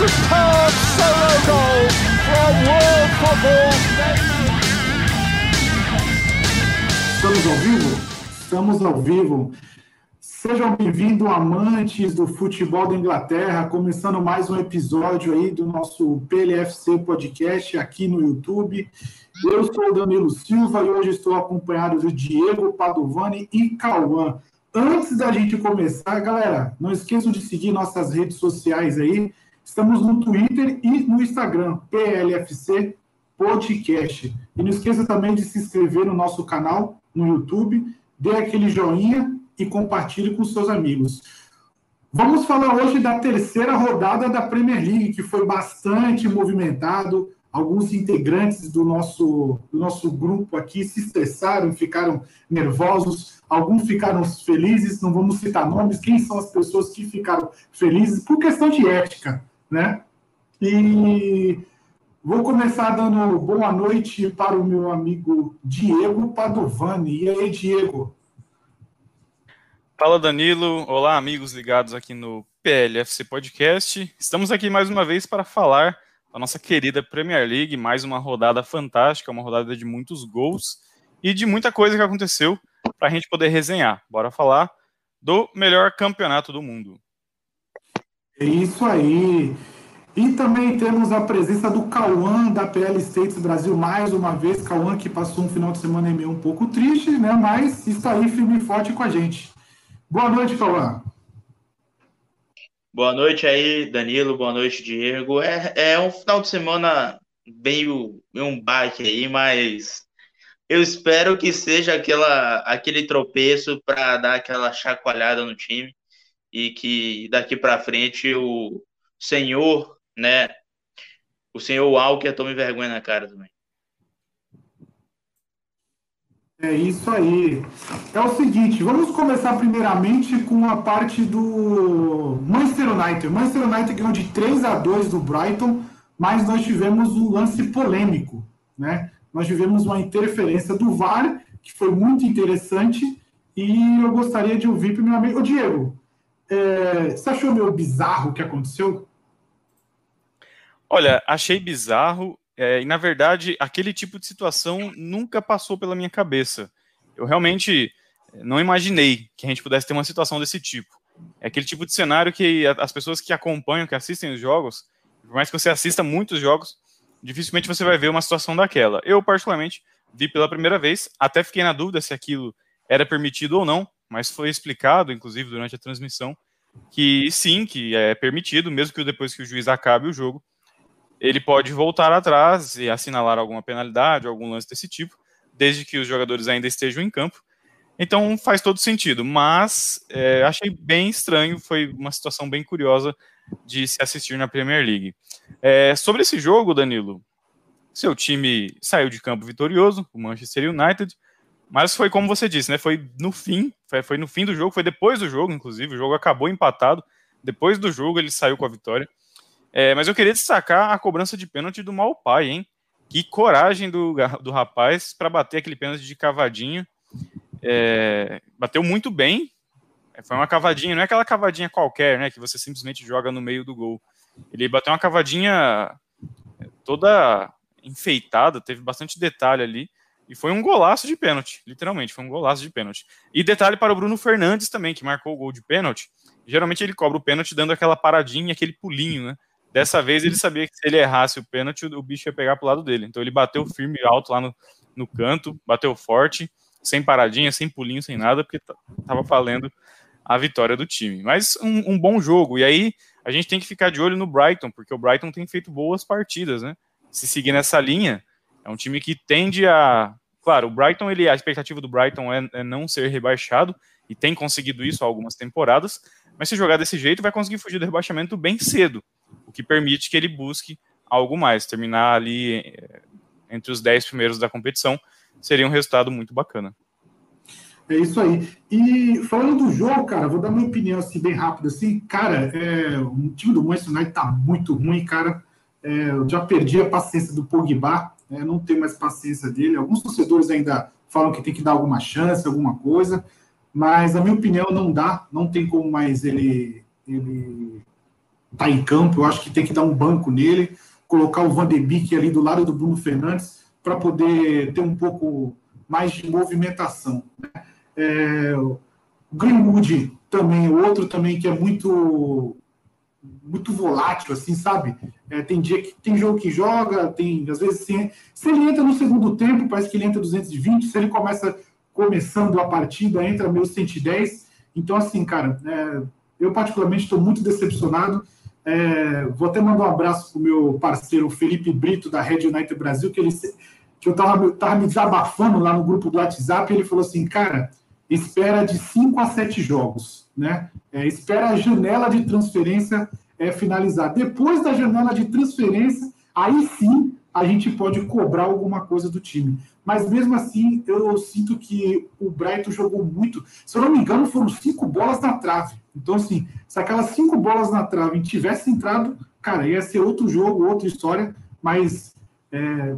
superb solo goal from World Football. Estamos ao vivo? Estamos ao vivo. Sejam bem-vindos, amantes do futebol da Inglaterra, começando mais um episódio aí do nosso PLFC Podcast aqui no YouTube. Eu sou o Danilo Silva e hoje estou acompanhado de Diego Padovani e Cauã. Antes da gente começar, galera, não esqueçam de seguir nossas redes sociais aí. Estamos no Twitter e no Instagram, PLFC Podcast. E não esqueça também de se inscrever no nosso canal no YouTube, dê aquele joinha e compartilhe com seus amigos. Vamos falar hoje da terceira rodada da Premier League, que foi bastante movimentado. Alguns integrantes do nosso, do nosso grupo aqui se estressaram, ficaram nervosos, alguns ficaram felizes, não vamos citar nomes, quem são as pessoas que ficaram felizes por questão de ética, né? E vou começar dando boa noite para o meu amigo Diego Padovani. E aí, Diego? Fala Danilo, olá amigos ligados aqui no PLFC Podcast. Estamos aqui mais uma vez para falar da nossa querida Premier League, mais uma rodada fantástica, uma rodada de muitos gols e de muita coisa que aconteceu para a gente poder resenhar. Bora falar do melhor campeonato do mundo. É isso aí. E também temos a presença do Cauã da PL States Brasil mais uma vez. Cauã que passou um final de semana meio um pouco triste, né? Mas está aí firme e forte com a gente. Boa noite, Cauã. Boa noite aí, Danilo. Boa noite, Diego. É, é um final de semana meio, meio um baque aí, mas eu espero que seja aquela, aquele tropeço para dar aquela chacoalhada no time e que daqui para frente o senhor, né, o senhor Walker tome vergonha na cara também. É isso aí. É o seguinte, vamos começar primeiramente com a parte do Manchester United. Manchester United ganhou de 3 a 2 do Brighton, mas nós tivemos um lance polêmico, né? Nós tivemos uma interferência do VAR, que foi muito interessante, e eu gostaria de ouvir primeiramente. Ô, Diego, é, você achou meio bizarro o que aconteceu? Olha, achei bizarro é, e na verdade, aquele tipo de situação nunca passou pela minha cabeça. Eu realmente é, não imaginei que a gente pudesse ter uma situação desse tipo. É aquele tipo de cenário que as pessoas que acompanham, que assistem os jogos, por mais que você assista muitos jogos, dificilmente você vai ver uma situação daquela. Eu, particularmente, vi pela primeira vez, até fiquei na dúvida se aquilo era permitido ou não, mas foi explicado, inclusive, durante a transmissão, que sim, que é permitido, mesmo que depois que o juiz acabe o jogo, ele pode voltar atrás e assinalar alguma penalidade, algum lance desse tipo, desde que os jogadores ainda estejam em campo. Então faz todo sentido, mas é, achei bem estranho, foi uma situação bem curiosa de se assistir na Premier League. É, sobre esse jogo, Danilo, seu time saiu de campo vitorioso, o Manchester United, mas foi como você disse, né? Foi no fim, foi, no fim do jogo, foi depois do jogo, inclusive, o jogo acabou empatado. Depois do jogo ele saiu com a vitória. É, mas eu queria destacar a cobrança de pênalti do Malpai, hein? Que coragem do, do rapaz para bater aquele pênalti de cavadinha. É, bateu muito bem. É, foi uma cavadinha, não é aquela cavadinha qualquer, né? Que você simplesmente joga no meio do gol. Ele bateu uma cavadinha toda enfeitada, teve bastante detalhe ali. E foi um golaço de pênalti, literalmente, foi um golaço de pênalti. E detalhe para o Bruno Fernandes também, que marcou o gol de pênalti. Geralmente ele cobra o pênalti dando aquela paradinha, aquele pulinho, né? Dessa vez ele sabia que se ele errasse o pênalti, o bicho ia pegar pro lado dele. Então ele bateu firme e alto lá no, no canto, bateu forte, sem paradinha, sem pulinho, sem nada, porque tava valendo a vitória do time. Mas um, um, bom jogo. E aí a gente tem que ficar de olho no Brighton, porque o Brighton tem feito boas partidas, né? Se seguir nessa linha, é um time que tende a. Claro, o Brighton, ele, a expectativa do Brighton é, é não ser rebaixado, e tem conseguido isso há algumas temporadas, mas se jogar desse jeito, vai conseguir fugir do rebaixamento bem cedo o que permite que ele busque algo mais, terminar ali eh, entre os 10 primeiros da competição, seria um resultado muito bacana. É isso aí. E falando do jogo, cara, vou dar minha opinião assim, bem rápido assim. Cara, é, o time do Manchester United tá muito ruim, cara. É, eu já perdi a paciência do Pogba, é, não tenho mais paciência dele. Alguns torcedores ainda falam que tem que dar alguma chance, alguma coisa, mas na minha opinião não dá, não tem como mais ele, ele tá em campo. Eu acho que tem que dar um banco nele, colocar o Van de Beek ali do lado do Bruno Fernandes para poder ter um pouco mais de movimentação. Né? É, o Greenwood também, outro também que é muito muito volátil, assim, sabe? É, tem dia que tem jogo que joga, tem às vezes se, ele entra no segundo tempo, parece que ele entra 220, se ele começa começando a partida, entra meio 110. Então, assim, cara, é, eu particularmente estou muito decepcionado. É, vou até mandar um abraço para o meu parceiro Felipe Brito, da Red United Brasil, que ele que eu estava tava me desabafando lá no grupo do WhatsApp, ele falou assim, cara, espera de 5 a 7 jogos, né? É, espera a janela de transferência é, finalizar. Depois da janela de transferência, aí sim a gente pode cobrar alguma coisa do time. Mas mesmo assim, eu sinto que o Brighton jogou muito. Se eu não me engano, foram cinco bolas na trave. Então, assim, se aquelas cinco bolas na trave tivessem entrado, cara, ia ser outro jogo, outra história. Mas é,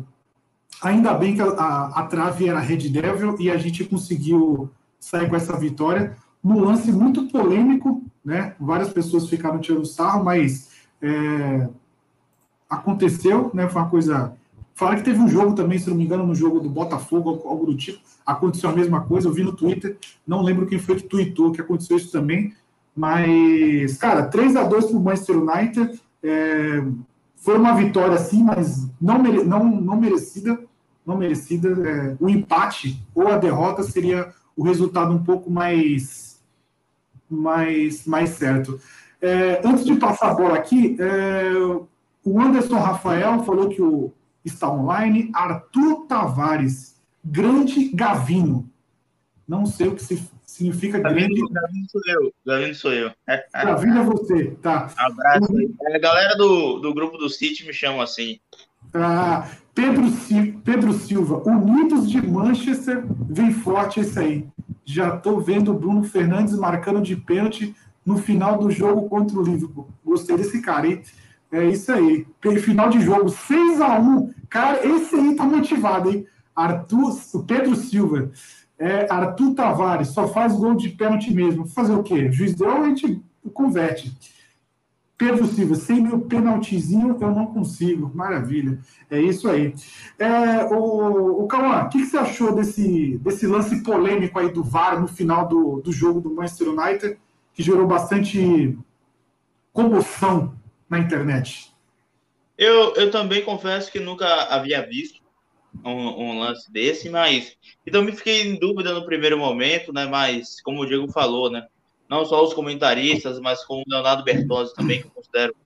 ainda bem que a, a, a trave era Red Devil e a gente conseguiu sair com essa vitória num lance muito polêmico, né? Várias pessoas ficaram tirando sarro, mas é, aconteceu, né? Foi uma coisa. Falaram que teve um jogo também, se não me engano, no jogo do Botafogo, algo do tipo. Aconteceu a mesma coisa, eu vi no Twitter, não lembro quem foi que tweetou que aconteceu isso também. Mas, cara, 3 a 2 para o Manchester United. É, foi uma vitória, sim, mas não, mere, não, não merecida. Não merecida. É, o empate ou a derrota seria o resultado um pouco mais, mais, mais certo. É, antes de passar a bola aqui, é, o Anderson Rafael falou que o, está online. Arthur Tavares, grande Gavino. Não sei o que significa grande. Gavino sou eu. Gavino sou eu. Gavino é você, tá. Abraço. A galera do, do grupo do City me chama assim. Ah, Pedro, Pedro Silva, Unidos de Manchester, vem forte esse aí. Já estou vendo o Bruno Fernandes marcando de pênalti no final do jogo contra o Liverpool. Gostei desse cara, hein? É isso aí. Final de jogo, 6 a 1 Cara, esse aí tá motivado, hein? Arthur, o Pedro Silva. É, Arthur Tavares, só faz gol de pênalti mesmo. Fazer o quê? Juiz deu, a gente converte. Pedro Silva, sem meu penaltizinho eu não consigo. Maravilha. É isso aí. É, o, o Cauã, o que, que, você achou desse, desse lance polêmico aí do VAR no final do, do jogo do Manchester United, que gerou bastante comoção na internet? Eu, eu também confesso que nunca havia visto um, um, lance desse, mas então me fiquei em dúvida no primeiro momento, né? Mas como o Diego falou, né? Não só os comentaristas, mas como o Leonardo Bertozzi também, que eu considero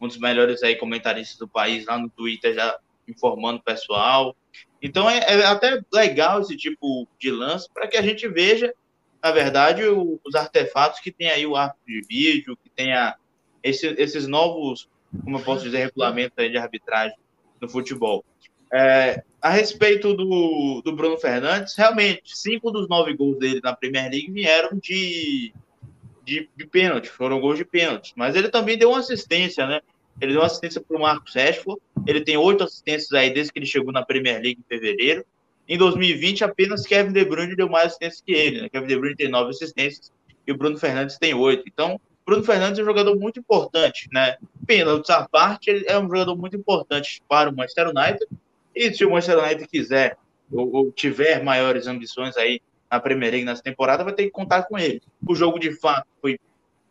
um dos melhores aí comentaristas do país, lá no Twitter já informando o pessoal. Então é, é até legal esse tipo de lance para que a gente veja, na verdade, o, os artefatos que tem aí o árbitro de vídeo, que tem a, esse, esses novos, como eu posso dizer, regulamentos de arbitragem no futebol. É, a respeito do, do Bruno Fernandes, realmente, cinco dos nove gols dele na Premier League vieram de de, de pênalti, foram gols de pênalti. Mas ele também deu uma assistência, né? Ele deu assistência para o Marcos Rashford. Ele tem oito assistências aí desde que ele chegou na Premier League em fevereiro. Em 2020, apenas Kevin De Bruyne deu mais assistências que ele. Né? Kevin De Bruyne tem nove assistências e o Bruno Fernandes tem oito. Então, Bruno Fernandes é um jogador muito importante, né? Pênalti à parte, ele é um jogador muito importante para o Manchester United. E se o Manchester United quiser ou, ou tiver maiores ambições aí na Premier League nessa temporada, vai ter que contar com ele. O jogo, de fato, foi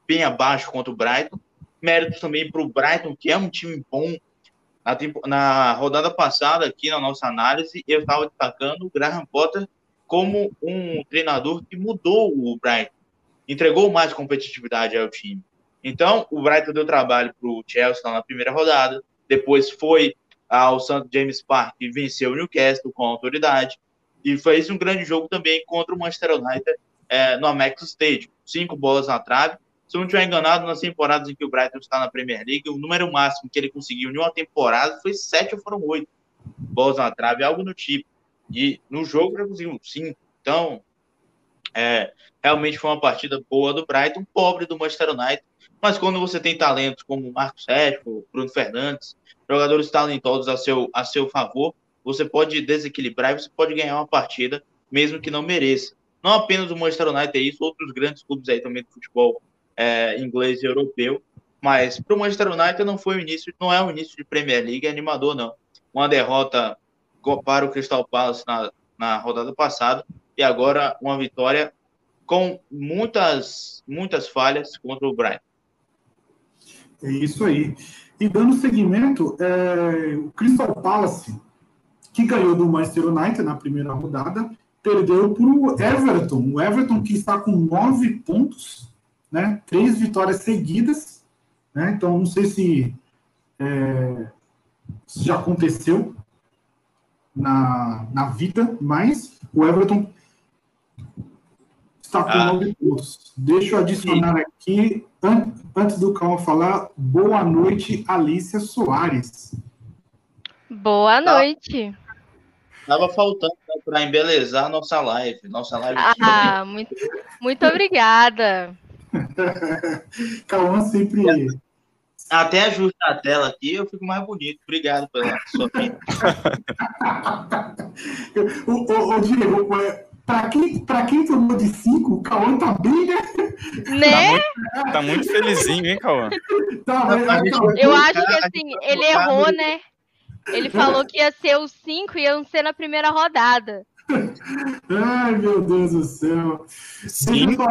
bem abaixo contra o Brighton. Méritos também para o Brighton, que é um time bom. Na, na rodada passada, aqui na nossa análise, eu estava destacando o Graham Potter como um treinador que mudou o Brighton, entregou mais competitividade ao time. Então, o Brighton deu trabalho para o Chelsea na primeira rodada, depois foi ao St. James Park e venceu o Newcastle com autoridade e fez um grande jogo também contra o Manchester United é, no Amex Stadium. Cinco bolas na trave. Se eu não estiver enganado, nas temporadas em que o Brighton está na Premier League, o número máximo que ele conseguiu em uma temporada foi sete ou foram oito bolas na trave, algo do tipo. E no jogo ele conseguiu cinco. Então, é, realmente foi uma partida boa do Brighton, pobre do Manchester United. Mas quando você tem talentos como Marcos Sérgio, Bruno Fernandes, jogadores talentosos a seu, a seu favor, você pode desequilibrar e você pode ganhar uma partida, mesmo que não mereça. Não apenas o Manchester United é isso, outros grandes clubes aí também do futebol é, inglês e europeu Mas para o Manchester United não foi o início, não é o início de Premier League animador, não. Uma derrota para o Crystal Palace na, na rodada passada e agora uma vitória com muitas, muitas falhas contra o Brighton. É isso aí. E dando seguimento, é, o Crystal Palace, que ganhou do Manchester United na primeira rodada, perdeu para o Everton. O Everton que está com nove pontos, né? Três vitórias seguidas, né? Então não sei se, é, se já aconteceu na, na vida, mas o Everton está com ah. nove pontos. Deixa eu adicionar aqui, an antes do Calma falar, boa noite, Alicia Soares. Boa tá. noite. Tava faltando né, para embelezar nossa live. Nossa live. Ah, muito, muito obrigada. Cauã sempre. Até ajusta a tela aqui, eu fico mais bonito. Obrigado pela sua vida. ô, ô, ô, Diego, para quem, pra quem tomou de 5, o Cauã tá bem, né? Né? Tá muito, tá muito felizinho, hein, Cauã? Tá, tá, eu acho que assim, ele errou, né? Ele falou que ia ser os 5 e iam ser na primeira rodada. Ai, meu Deus do céu. Cinco?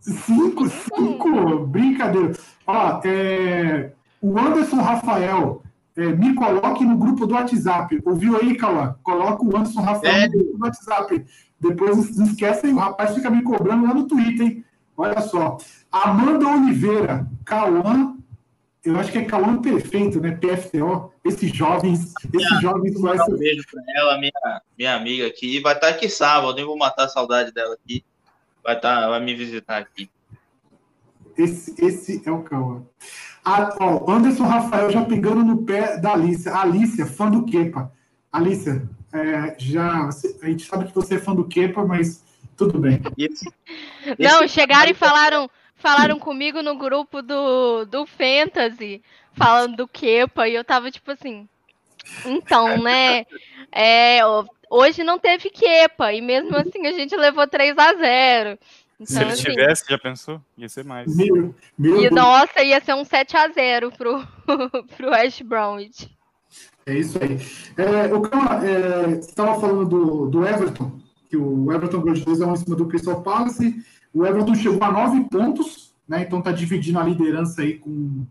Cinco, cinco, brincadeira. Ó, é, o Anderson Rafael, é, me coloque no grupo do WhatsApp. Ouviu aí, Cauã? Coloca o Anderson Rafael é. no grupo do WhatsApp. Depois não esquecem, o rapaz fica me cobrando lá no Twitter, hein? Olha só. Amanda Oliveira, Cauã, eu acho que é Cauã perfeito, né? PFTO. Esses jovens, esses jovens vai Um beijo para ela, minha, minha amiga aqui. Vai estar aqui sábado, nem vou matar a saudade dela aqui. Vai, estar, vai me visitar aqui. Esse, esse é o Cauã. Ah, ó, Anderson Rafael já pegando no pé da Alicia. Alicia, fã do Kepa. Alicia, é, já a gente sabe que você é fã do Kepa, mas tudo bem. Esse, Não, chegaram e falaram, falaram comigo no grupo do, do Fantasy, falando do Kepa, e eu tava tipo assim. Então, né? É, hoje não teve Kepa, e mesmo assim a gente levou 3 a 0 então, Se ele assim, tivesse, já pensou? Ia ser mais. Meu, meu e, nossa, ia ser um 7x0 pro, pro West Bromwich. É isso aí. É, o Cama, é, você estava falando do, do Everton, que o Everton ganhou de 2 em cima do Crystal Palace. O Everton chegou a 9 pontos, né? Então está dividindo a liderança aí com,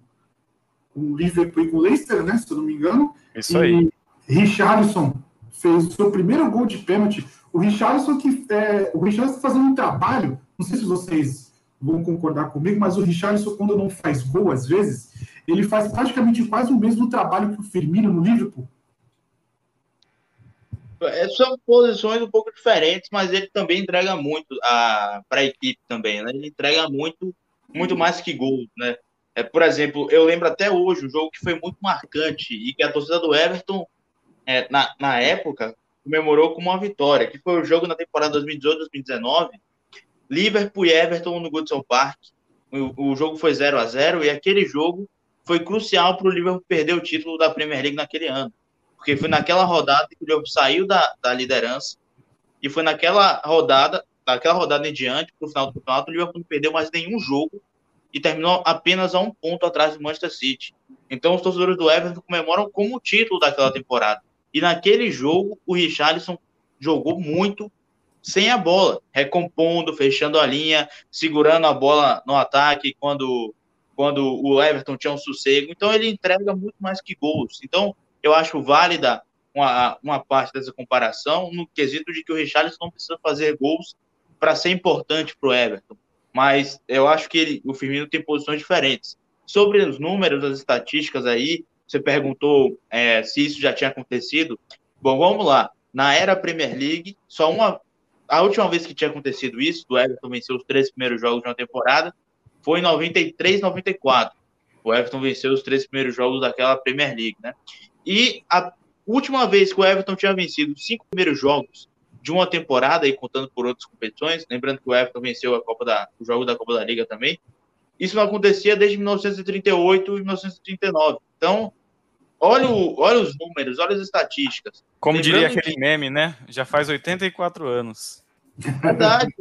com o Liverpool e com o Leicester, né? Se eu não me engano. Isso e aí. Richarlison fez o seu primeiro gol de pênalti. O Richarlison que é, o Richarlison está fazendo um trabalho não sei se vocês vão concordar comigo, mas o Richarlison, quando não faz gol, às vezes, ele faz praticamente quase o mesmo trabalho que o Firmino no Liverpool. É, são posições um pouco diferentes, mas ele também entrega muito para a equipe também, né? Ele entrega muito, muito mais que gol, né? É, por exemplo, eu lembro até hoje um jogo que foi muito marcante e que a torcida do Everton, é, na, na época, comemorou como uma vitória, que foi o jogo na temporada 2018-2019, Liverpool e Everton no Goodson Park. O, o jogo foi 0 a 0 e aquele jogo foi crucial para o Liverpool perder o título da Premier League naquele ano. Porque foi naquela rodada que o Liverpool saiu da, da liderança e foi naquela rodada, daquela rodada em diante, para o final do campeonato, o Liverpool não perdeu mais nenhum jogo e terminou apenas a um ponto atrás do Manchester City. Então os torcedores do Everton comemoram como o título daquela temporada. E naquele jogo, o Richarlison jogou muito sem a bola, recompondo, fechando a linha, segurando a bola no ataque quando, quando o Everton tinha um sossego. Então ele entrega muito mais que gols. Então eu acho válida uma, uma parte dessa comparação no quesito de que o Richarlison não precisa fazer gols para ser importante para o Everton. Mas eu acho que ele, o Firmino tem posições diferentes. Sobre os números, as estatísticas aí, você perguntou é, se isso já tinha acontecido. Bom, vamos lá. Na era Premier League, só uma a última vez que tinha acontecido isso, do Everton vencer os três primeiros jogos de uma temporada, foi em 93, 94. O Everton venceu os três primeiros jogos daquela Premier League, né? E a última vez que o Everton tinha vencido os cinco primeiros jogos de uma temporada, e contando por outras competições, lembrando que o Everton venceu a Copa da, o jogo da Copa da Liga também, isso não acontecia desde 1938 e 1939. Então, olha, o, olha os números, olha as estatísticas. Como Lembrando diria aquele que... meme, né? Já faz 84 anos. Verdade.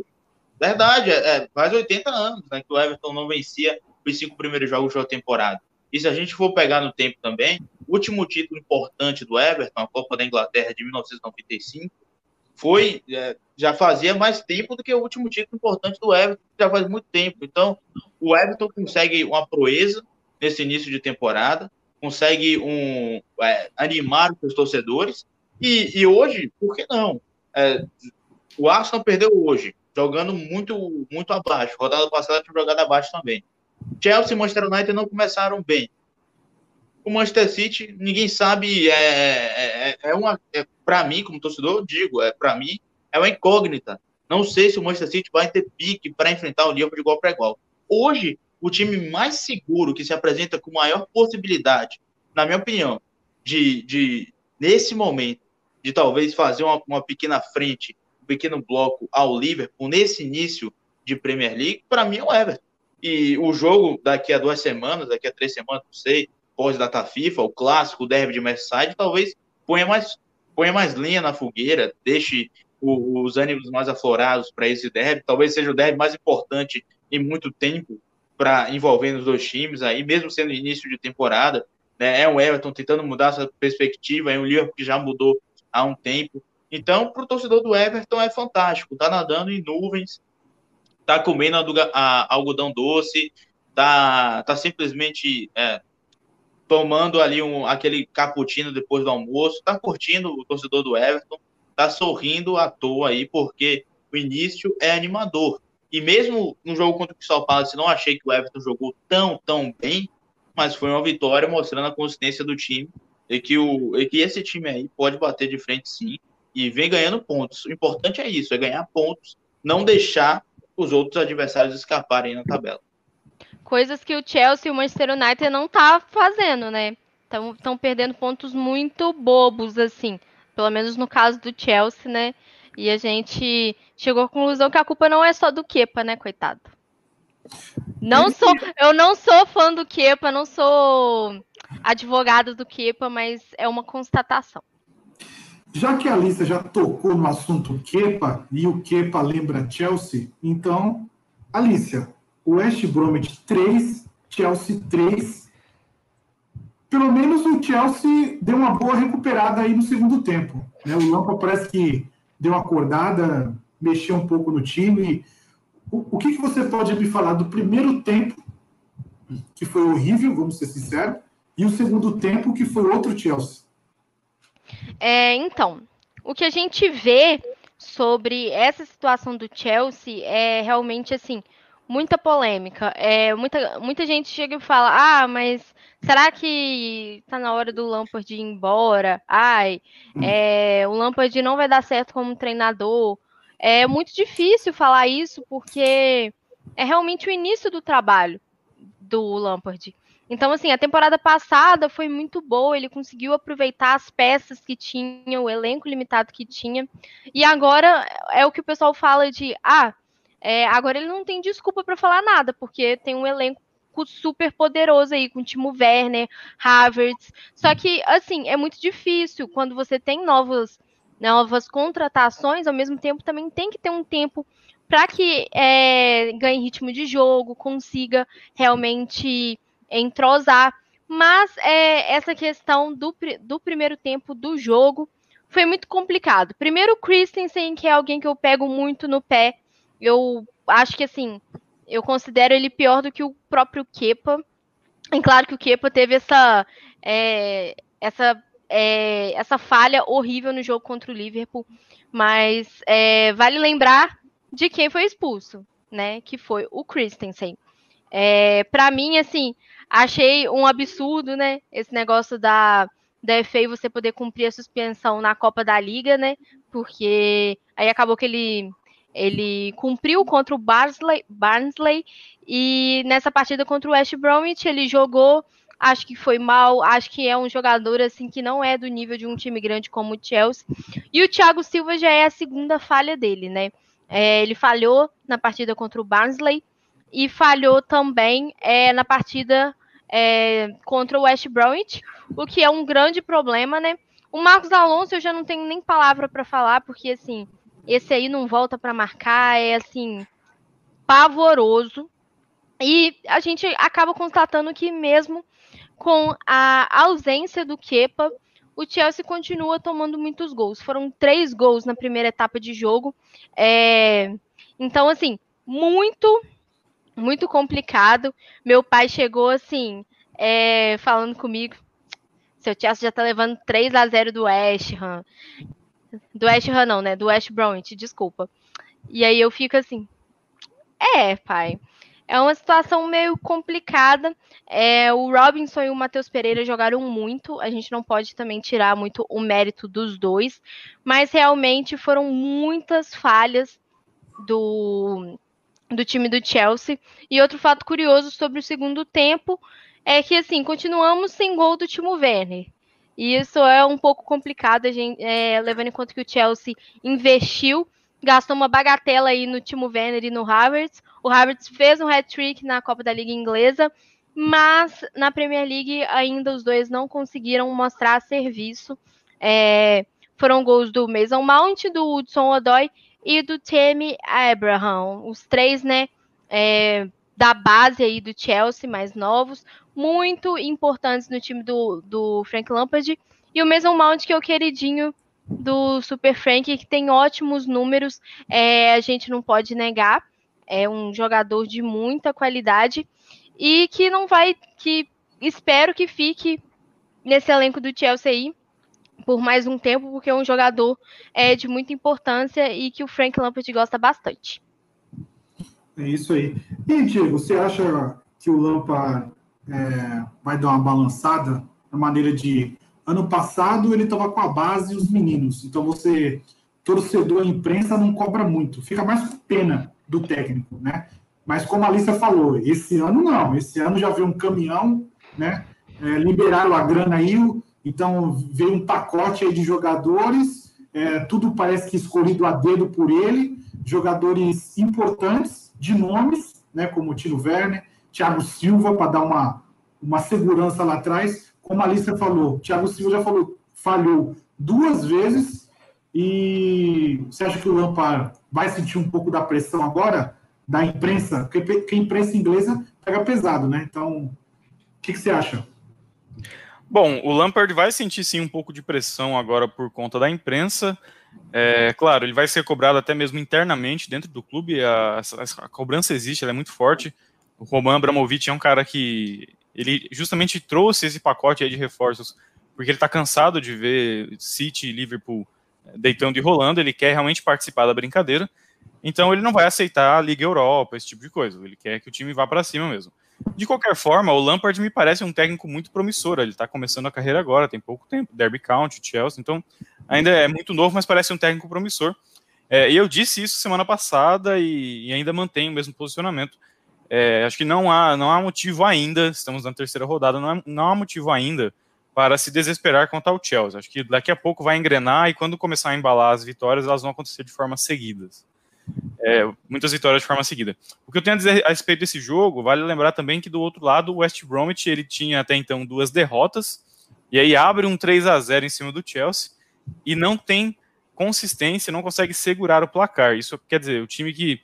Verdade, é, faz 80 anos né, que o Everton não vencia os cinco primeiros jogos da temporada. E se a gente for pegar no tempo também, último título importante do Everton, a Copa da Inglaterra de 1995, foi é, já fazia mais tempo do que o último título importante do Everton, já faz muito tempo. Então, o Everton consegue uma proeza nesse início de temporada, consegue um, é, animar os torcedores. E, e, hoje, por que não? É, o Arsenal perdeu hoje, jogando muito, muito abaixo. Rodada passada tinha jogado abaixo também. Chelsea e Manchester United não começaram bem. O Manchester City, ninguém sabe, é, é, é, é uma, é, para mim, como torcedor, digo, é para mim, é uma incógnita. Não sei se o Manchester City vai ter pique para enfrentar o Liverpool de igual para igual. Hoje, o time mais seguro que se apresenta com maior possibilidade, na minha opinião, de, de nesse momento, de talvez fazer uma, uma pequena frente, um pequeno bloco ao Liverpool nesse início de Premier League, para mim é o Everton. E o jogo daqui a duas semanas, daqui a três semanas, não sei, pós-data FIFA, o clássico, o derby de Merseyside, talvez ponha mais, ponha mais linha na fogueira, deixe o, os ânimos mais aflorados para esse derby. Talvez seja o derby mais importante em muito tempo para envolvendo os dois times aí, mesmo sendo início de temporada. Né, é um Everton tentando mudar essa perspectiva, é um Liverpool que já mudou há um tempo. Então, para o torcedor do Everton é fantástico, tá nadando em nuvens, tá comendo a, a, algodão doce, tá, tá simplesmente é, tomando ali um, aquele cappuccino depois do almoço, tá curtindo o torcedor do Everton, tá sorrindo à toa aí, porque o início é animador. E mesmo no jogo contra o Crystal Palace, não achei que o Everton jogou tão, tão bem, mas foi uma vitória mostrando a consistência do time e que, o, e que esse time aí pode bater de frente sim e vem ganhando pontos. O importante é isso, é ganhar pontos, não deixar os outros adversários escaparem na tabela. Coisas que o Chelsea e o Manchester United não tá fazendo, né? Estão perdendo pontos muito bobos, assim. Pelo menos no caso do Chelsea, né? E a gente chegou à conclusão que a culpa não é só do Kepa, né, coitado? Não sou, eu não sou fã do Kepa, não sou advogado do Kepa, mas é uma constatação. Já que a Alissa já tocou no assunto Kepa e o Kepa lembra Chelsea, então, Alícia, West Bromwich 3, Chelsea 3. Pelo menos o Chelsea deu uma boa recuperada aí no segundo tempo. Né? O Lampa parece que deu uma acordada, mexeu um pouco no time. O, o que, que você pode me falar do primeiro tempo, que foi horrível, vamos ser sinceros, e o segundo tempo, que foi outro Chelsea? É, então, o que a gente vê sobre essa situação do Chelsea é realmente assim muita polêmica. É, muita, muita gente chega e fala: ah, mas será que tá na hora do Lampard ir embora? Ai, é, o Lampard não vai dar certo como treinador. É muito difícil falar isso porque é realmente o início do trabalho do Lampard. Então, assim, a temporada passada foi muito boa, ele conseguiu aproveitar as peças que tinha, o elenco limitado que tinha. E agora é o que o pessoal fala de, ah, é, agora ele não tem desculpa para falar nada, porque tem um elenco super poderoso aí, com o Timo Werner, Havertz. Só que, assim, é muito difícil quando você tem novas, novas contratações, ao mesmo tempo também tem que ter um tempo para que é, ganhe ritmo de jogo, consiga realmente entrosar. Mas é, essa questão do, do primeiro tempo do jogo foi muito complicado. Primeiro, o Christensen, que é alguém que eu pego muito no pé. Eu acho que, assim, eu considero ele pior do que o próprio Kepa. É claro que o Kepa teve essa, é, essa, é, essa falha horrível no jogo contra o Liverpool. Mas é, vale lembrar de quem foi expulso, né? Que foi o Christensen. É, para mim, assim, Achei um absurdo, né? Esse negócio da, da FA você poder cumprir a suspensão na Copa da Liga, né? Porque aí acabou que ele, ele cumpriu contra o Barnsley, Barnsley e nessa partida contra o West Bromwich ele jogou, acho que foi mal, acho que é um jogador assim que não é do nível de um time grande como o Chelsea. E o Thiago Silva já é a segunda falha dele, né? É, ele falhou na partida contra o Barnsley e falhou também é, na partida é, contra o West Bromwich, o que é um grande problema, né? O Marcos Alonso eu já não tenho nem palavra para falar, porque assim, esse aí não volta para marcar, é assim, pavoroso. E a gente acaba constatando que mesmo com a ausência do Kepa, o Chelsea continua tomando muitos gols. Foram três gols na primeira etapa de jogo. É... Então, assim, muito, muito complicado. Meu pai chegou assim, é... falando comigo. Seu Chelsea já tá levando 3 a 0 do West Ham. Do West Ham não, né? Do West Bromwich, desculpa. E aí eu fico assim, é, pai. É uma situação meio complicada. É, o Robinson e o Matheus Pereira jogaram muito. A gente não pode também tirar muito o mérito dos dois, mas realmente foram muitas falhas do, do time do Chelsea. E outro fato curioso sobre o segundo tempo é que assim continuamos sem gol do Timo Werner. E isso é um pouco complicado, gente, é, levando em conta que o Chelsea investiu gastou uma bagatela aí no Timo Werner e no Havertz. O Havertz fez um hat-trick na Copa da Liga Inglesa, mas na Premier League ainda os dois não conseguiram mostrar serviço. É, foram gols do Mason Mount, do Hudson Odoi e do Temi Abraham. Os três, né, é, da base aí do Chelsea, mais novos, muito importantes no time do, do Frank Lampard. E o Mason Mount, que é o queridinho do Super Frank, que tem ótimos números, é, a gente não pode negar. É um jogador de muita qualidade e que não vai, que espero que fique nesse elenco do Chelsea aí por mais um tempo, porque é um jogador é, de muita importância e que o Frank Lampard gosta bastante. É isso aí. E, Diego, você acha que o Lampard é, vai dar uma balançada na maneira de Ano passado ele estava com a base e os meninos. Então você, torcedor e imprensa, não cobra muito. Fica mais com pena do técnico, né? Mas como a Alicia falou, esse ano não. Esse ano já veio um caminhão, né? É, liberaram a grana aí, então veio um pacote aí de jogadores. É, tudo parece que escolhido a dedo por ele. Jogadores importantes, de nomes, né? Como Tino Werner, Thiago Silva, para dar uma, uma segurança lá atrás como a Alicia falou, Thiago Silva já falou, falhou duas vezes. E você acha que o Lampard vai sentir um pouco da pressão agora da imprensa? Porque a imprensa inglesa pega pesado, né? Então, o que, que você acha? Bom, o Lampard vai sentir sim um pouco de pressão agora por conta da imprensa. É, claro, ele vai ser cobrado até mesmo internamente dentro do clube. A, a, a cobrança existe, ela é muito forte. O Roman Abramovich é um cara que ele justamente trouxe esse pacote aí de reforços porque ele está cansado de ver City e Liverpool eh, deitando e rolando, ele quer realmente participar da brincadeira, então ele não vai aceitar a Liga Europa, esse tipo de coisa, ele quer que o time vá para cima mesmo. De qualquer forma, o Lampard me parece um técnico muito promissor, ele está começando a carreira agora, tem pouco tempo, Derby County, Chelsea, então ainda é muito novo, mas parece um técnico promissor. É, e eu disse isso semana passada e, e ainda mantenho o mesmo posicionamento. É, acho que não há, não há motivo ainda, estamos na terceira rodada, não há, não há motivo ainda para se desesperar contra o Chelsea. Acho que daqui a pouco vai engrenar e quando começar a embalar as vitórias, elas vão acontecer de forma seguidas. É, muitas vitórias de forma seguida. O que eu tenho a dizer a respeito desse jogo, vale lembrar também que do outro lado, o West Bromwich ele tinha até então duas derrotas, e aí abre um 3 a 0 em cima do Chelsea e não tem consistência, não consegue segurar o placar. Isso quer dizer, o time que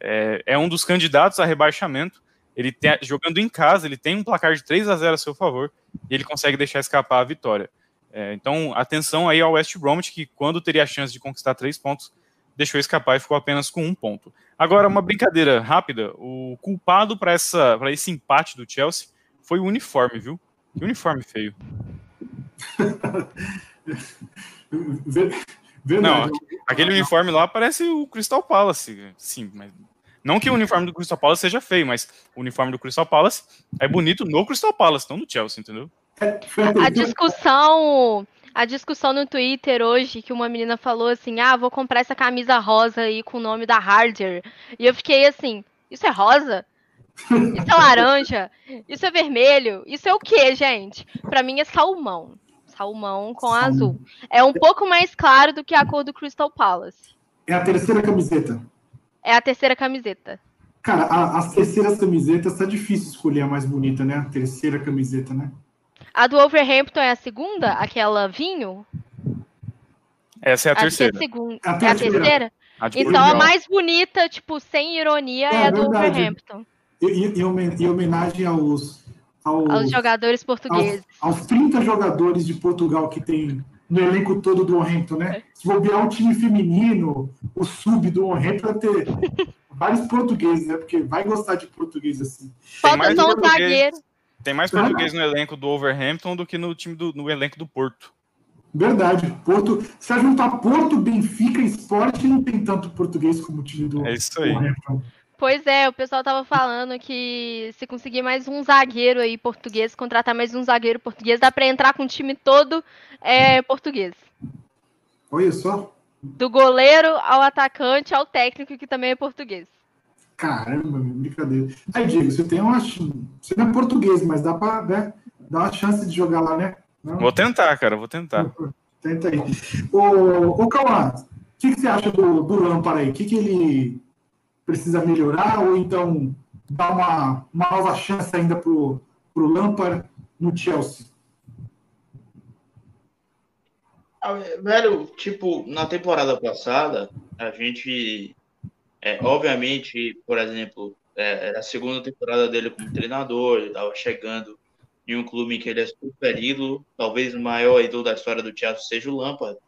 é, é um dos candidatos a rebaixamento. Ele tem, jogando em casa, ele tem um placar de 3 a 0 a seu favor e ele consegue deixar escapar a vitória. É, então, atenção aí ao West Bromwich, que quando teria a chance de conquistar três pontos, deixou escapar e ficou apenas com um ponto. Agora, uma brincadeira rápida: o culpado para esse empate do Chelsea foi o uniforme, viu? Que uniforme feio. Não, aquele uniforme lá parece o Crystal Palace. Sim, mas não que o uniforme do Crystal Palace seja feio, mas o uniforme do Crystal Palace é bonito no Crystal Palace, não no Chelsea, entendeu? A discussão, a discussão no Twitter hoje que uma menina falou assim: "Ah, vou comprar essa camisa rosa aí com o nome da Harder". E eu fiquei assim: "Isso é rosa? Isso é laranja? Isso é vermelho? Isso é o que, gente? Para mim é salmão. Salmão com salmão. azul. É um pouco mais claro do que a cor do Crystal Palace. É a terceira camiseta. É a terceira camiseta. Cara, a, as terceiras camisetas tá difícil escolher a mais bonita, né? A terceira camiseta, né? A do Overhampton é a segunda? Aquela vinho? Essa é a terceira. É a, segunda. É a terceira? A terceira? A então a mais bonita, tipo, sem ironia, é, é a do verdade. Overhampton. em homenagem aos, aos, aos jogadores portugueses. Aos, aos 30 jogadores de Portugal que tem no elenco todo do Orrento, né? Se bobear um time feminino, o sub do Orrento vai ter vários portugueses, né? Porque vai gostar de português assim. Falta só um zagueiro. Tem mais português no elenco do Overhampton do que no time do no elenco do Porto. Verdade. Porto, se a juntar Porto, Benfica e Sport, não tem tanto português como o time do É isso aí. Overhampton. Pois é, o pessoal tava falando que se conseguir mais um zagueiro aí português, contratar mais um zagueiro português, dá para entrar com o time todo é, português. Olha só. Do goleiro ao atacante ao técnico, que também é português. Caramba, brincadeira. Aí, Diego, você tem uma. Você não é português, mas dá para né, dar uma chance de jogar lá, né? Não? Vou tentar, cara, vou tentar. Tenta aí. Ô, ô Cauã, o que, que, você acha do, do Lampard aí? O que, que ele precisa melhorar? Ou então dar uma, uma nova chance ainda pro, pro Lampard no Chelsea? Ah, velho, tipo, na temporada passada, a gente, é, obviamente, por exemplo, é, era a segunda temporada dele como treinador, ele estava chegando em um clube em que ele é super ídolo, talvez o maior ídolo da história do Chelsea seja o Lampard.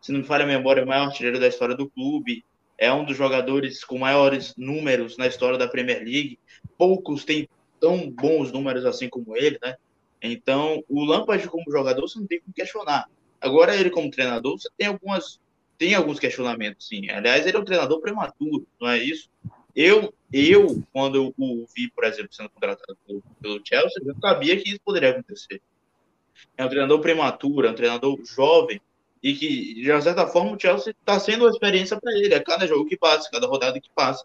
Se não me falha a memória, o maior artilheiro da história do clube, é um dos jogadores com maiores números na história da Premier League. Poucos têm tão bons números assim como ele, né? Então, o Lampard como jogador você não tem como questionar. Agora ele como treinador, você tem algumas tem alguns questionamentos, sim. Aliás, ele é um treinador prematuro, não é isso? Eu, eu quando eu o vi, por exemplo, sendo contratado pelo, pelo Chelsea, eu sabia que isso poderia acontecer. É um treinador prematuro, é um treinador jovem, e que, de certa forma, o Chelsea está sendo uma experiência para ele. A cada jogo que passa, cada rodada que passa.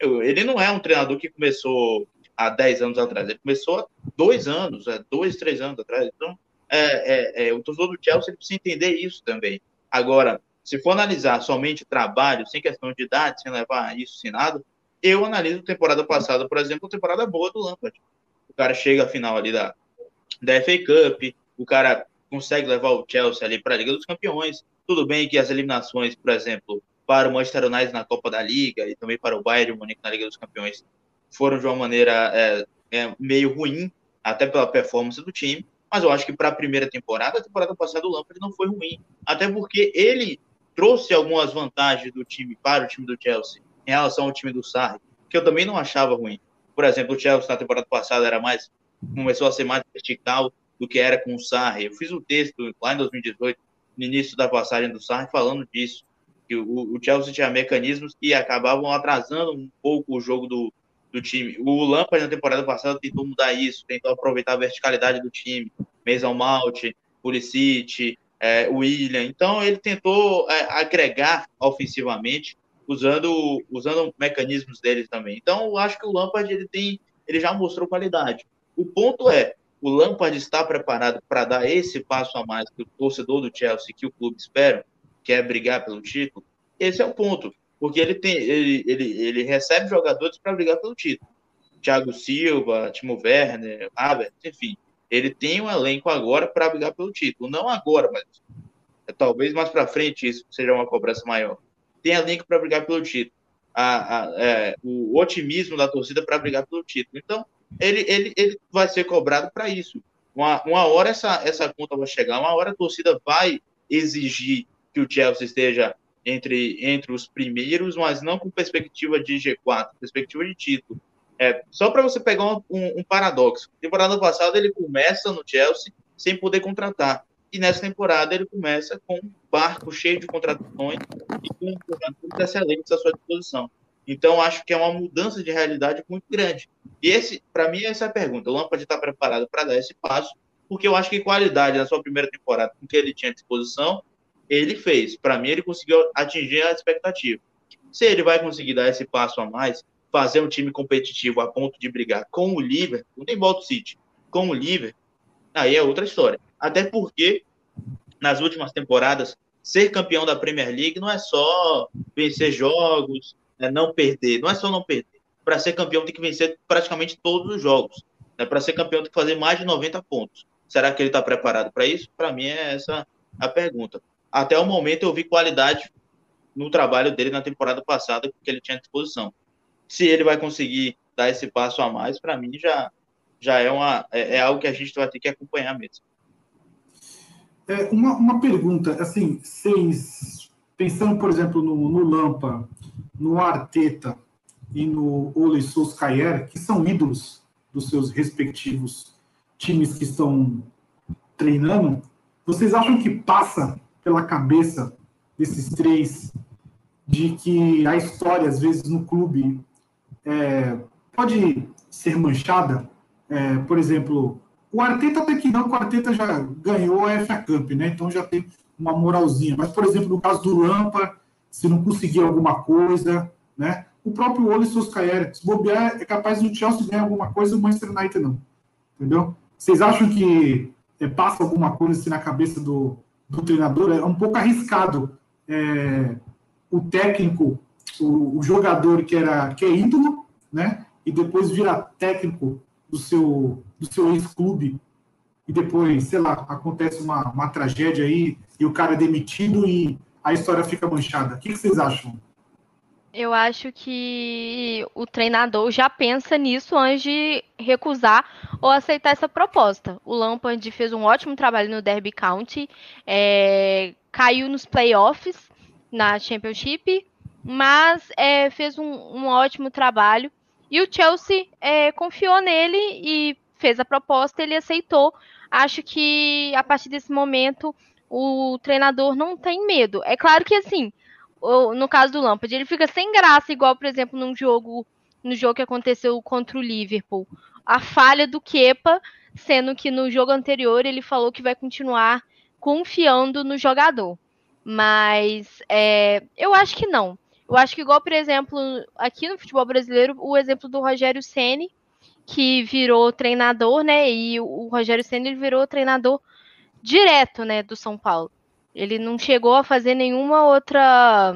ele não é um treinador que começou há 10 anos atrás, ele começou há dois anos, é, dois, três anos atrás. Então, é, é, é, o torcedor do Chelsea precisa entender isso também. Agora, se for analisar somente trabalho, sem questão de idade, sem levar isso sem nada, eu analiso temporada passada, por exemplo, temporada boa do Lampard. O cara chega à final ali da, da FA Cup, o cara consegue levar o Chelsea ali para a Liga dos Campeões. Tudo bem que as eliminações, por exemplo, para o Manchester United na Copa da Liga e também para o Bayern Munique na Liga dos Campeões foram de uma maneira é, é, meio ruim, até pela performance do time. Mas eu acho que para a primeira temporada, a temporada passada, o Lampard não foi ruim. Até porque ele trouxe algumas vantagens do time para o time do Chelsea em relação ao time do Sarri, que eu também não achava ruim. Por exemplo, o Chelsea na temporada passada era mais começou a ser mais vertical do que era com o Sarri. Eu fiz um texto lá em 2018, no início da passagem do Sarri, falando disso, que o, o Chelsea tinha mecanismos que acabavam atrasando um pouco o jogo do, do time. O Lampard na temporada passada tentou mudar isso, tentou aproveitar a verticalidade do time, Mason Mount, Pulisic, é, William. Então ele tentou é, agregar ofensivamente usando, usando mecanismos deles também. Então, eu acho que o Lampard ele tem, ele já mostrou qualidade. O ponto é, o Lampard está preparado para dar esse passo a mais que o torcedor do Chelsea, que o clube espera, que é brigar pelo título. Esse é o ponto, porque ele tem, ele, ele, ele recebe jogadores para brigar pelo título. Thiago Silva, Timo Werner, Havertz, enfim, ele tem um elenco agora para brigar pelo título. Não agora, mas talvez mais para frente isso seja uma cobrança maior tem elenco para brigar pelo título. A, a, é, o otimismo da torcida para brigar pelo título. Então, ele, ele, ele vai ser cobrado para isso. Uma, uma hora essa, essa conta vai chegar, uma hora a torcida vai exigir que o Chelsea esteja entre, entre os primeiros, mas não com perspectiva de G4, perspectiva de título. É, só para você pegar um, um, um paradoxo. Temporada passada ele começa no Chelsea sem poder contratar. E nessa temporada ele começa com um barco cheio de contratações e com jogadores excelentes à sua disposição. Então acho que é uma mudança de realidade muito grande. E esse, para mim, essa é a pergunta. O Lampard está preparado para dar esse passo, porque eu acho que qualidade na sua primeira temporada, com que ele tinha à disposição, ele fez. Para mim, ele conseguiu atingir a expectativa. Se ele vai conseguir dar esse passo a mais, fazer um time competitivo a ponto de brigar com o Liverpool, nem volta o City, com o Liverpool, aí é outra história. Até porque, nas últimas temporadas, ser campeão da Premier League não é só vencer jogos, é não perder. Não é só não perder. Para ser campeão tem que vencer praticamente todos os jogos. Né? Para ser campeão tem que fazer mais de 90 pontos. Será que ele está preparado para isso? Para mim é essa a pergunta. Até o momento eu vi qualidade no trabalho dele na temporada passada que ele tinha à disposição. Se ele vai conseguir dar esse passo a mais, para mim já, já é, uma, é, é, algo que a gente vai ter que acompanhar mesmo. É, uma, uma pergunta, assim, vocês, pensando, por exemplo, no, no Lampa, no Arteta e no Ole Solskjaer, que são ídolos dos seus respectivos times que estão treinando, vocês acham que passa pela cabeça desses três de que a história, às vezes, no clube é, pode ser manchada? É, por exemplo, o Arteta até que não, o Arteta já ganhou a FA Cup, né? Então já tem uma moralzinha. Mas, por exemplo, no caso do Lampa, se não conseguir alguma coisa, né? O próprio Ole Solskjaer, se bobear, é capaz do Chelsea ganhar alguma coisa, o Manchester United não. Entendeu? Vocês acham que é, passa alguma coisa assim na cabeça do, do treinador? É um pouco arriscado é, o técnico, o, o, jogador que era que é ídolo, né? E depois vira técnico do seu, do seu ex-clube e depois, sei lá, acontece uma, uma tragédia aí e o cara é demitido e a história fica manchada. O que, vocês acham? Eu acho que o treinador já pensa nisso antes de recusar ou aceitar essa proposta. O Lampard fez um ótimo trabalho no Derby County, é, caiu nos playoffs na Championship, mas é, fez um, um, ótimo trabalho. E o Chelsea é, confiou nele e fez a proposta, ele aceitou. Acho que a partir desse momento o treinador não tem medo. É claro que assim no caso do Lampard, ele fica sem graça, igual, por exemplo, num jogo, no jogo que aconteceu contra o Liverpool. A falha do Kepa, sendo que no jogo anterior ele falou que vai continuar confiando no jogador. Mas é, eu acho que não. Eu acho que, igual, por exemplo, aqui no futebol brasileiro, o exemplo do Rogério Ceni que virou treinador, né? E o Rogério Ceni virou treinador direto, né, do São Paulo. Ele não chegou a fazer nenhuma outra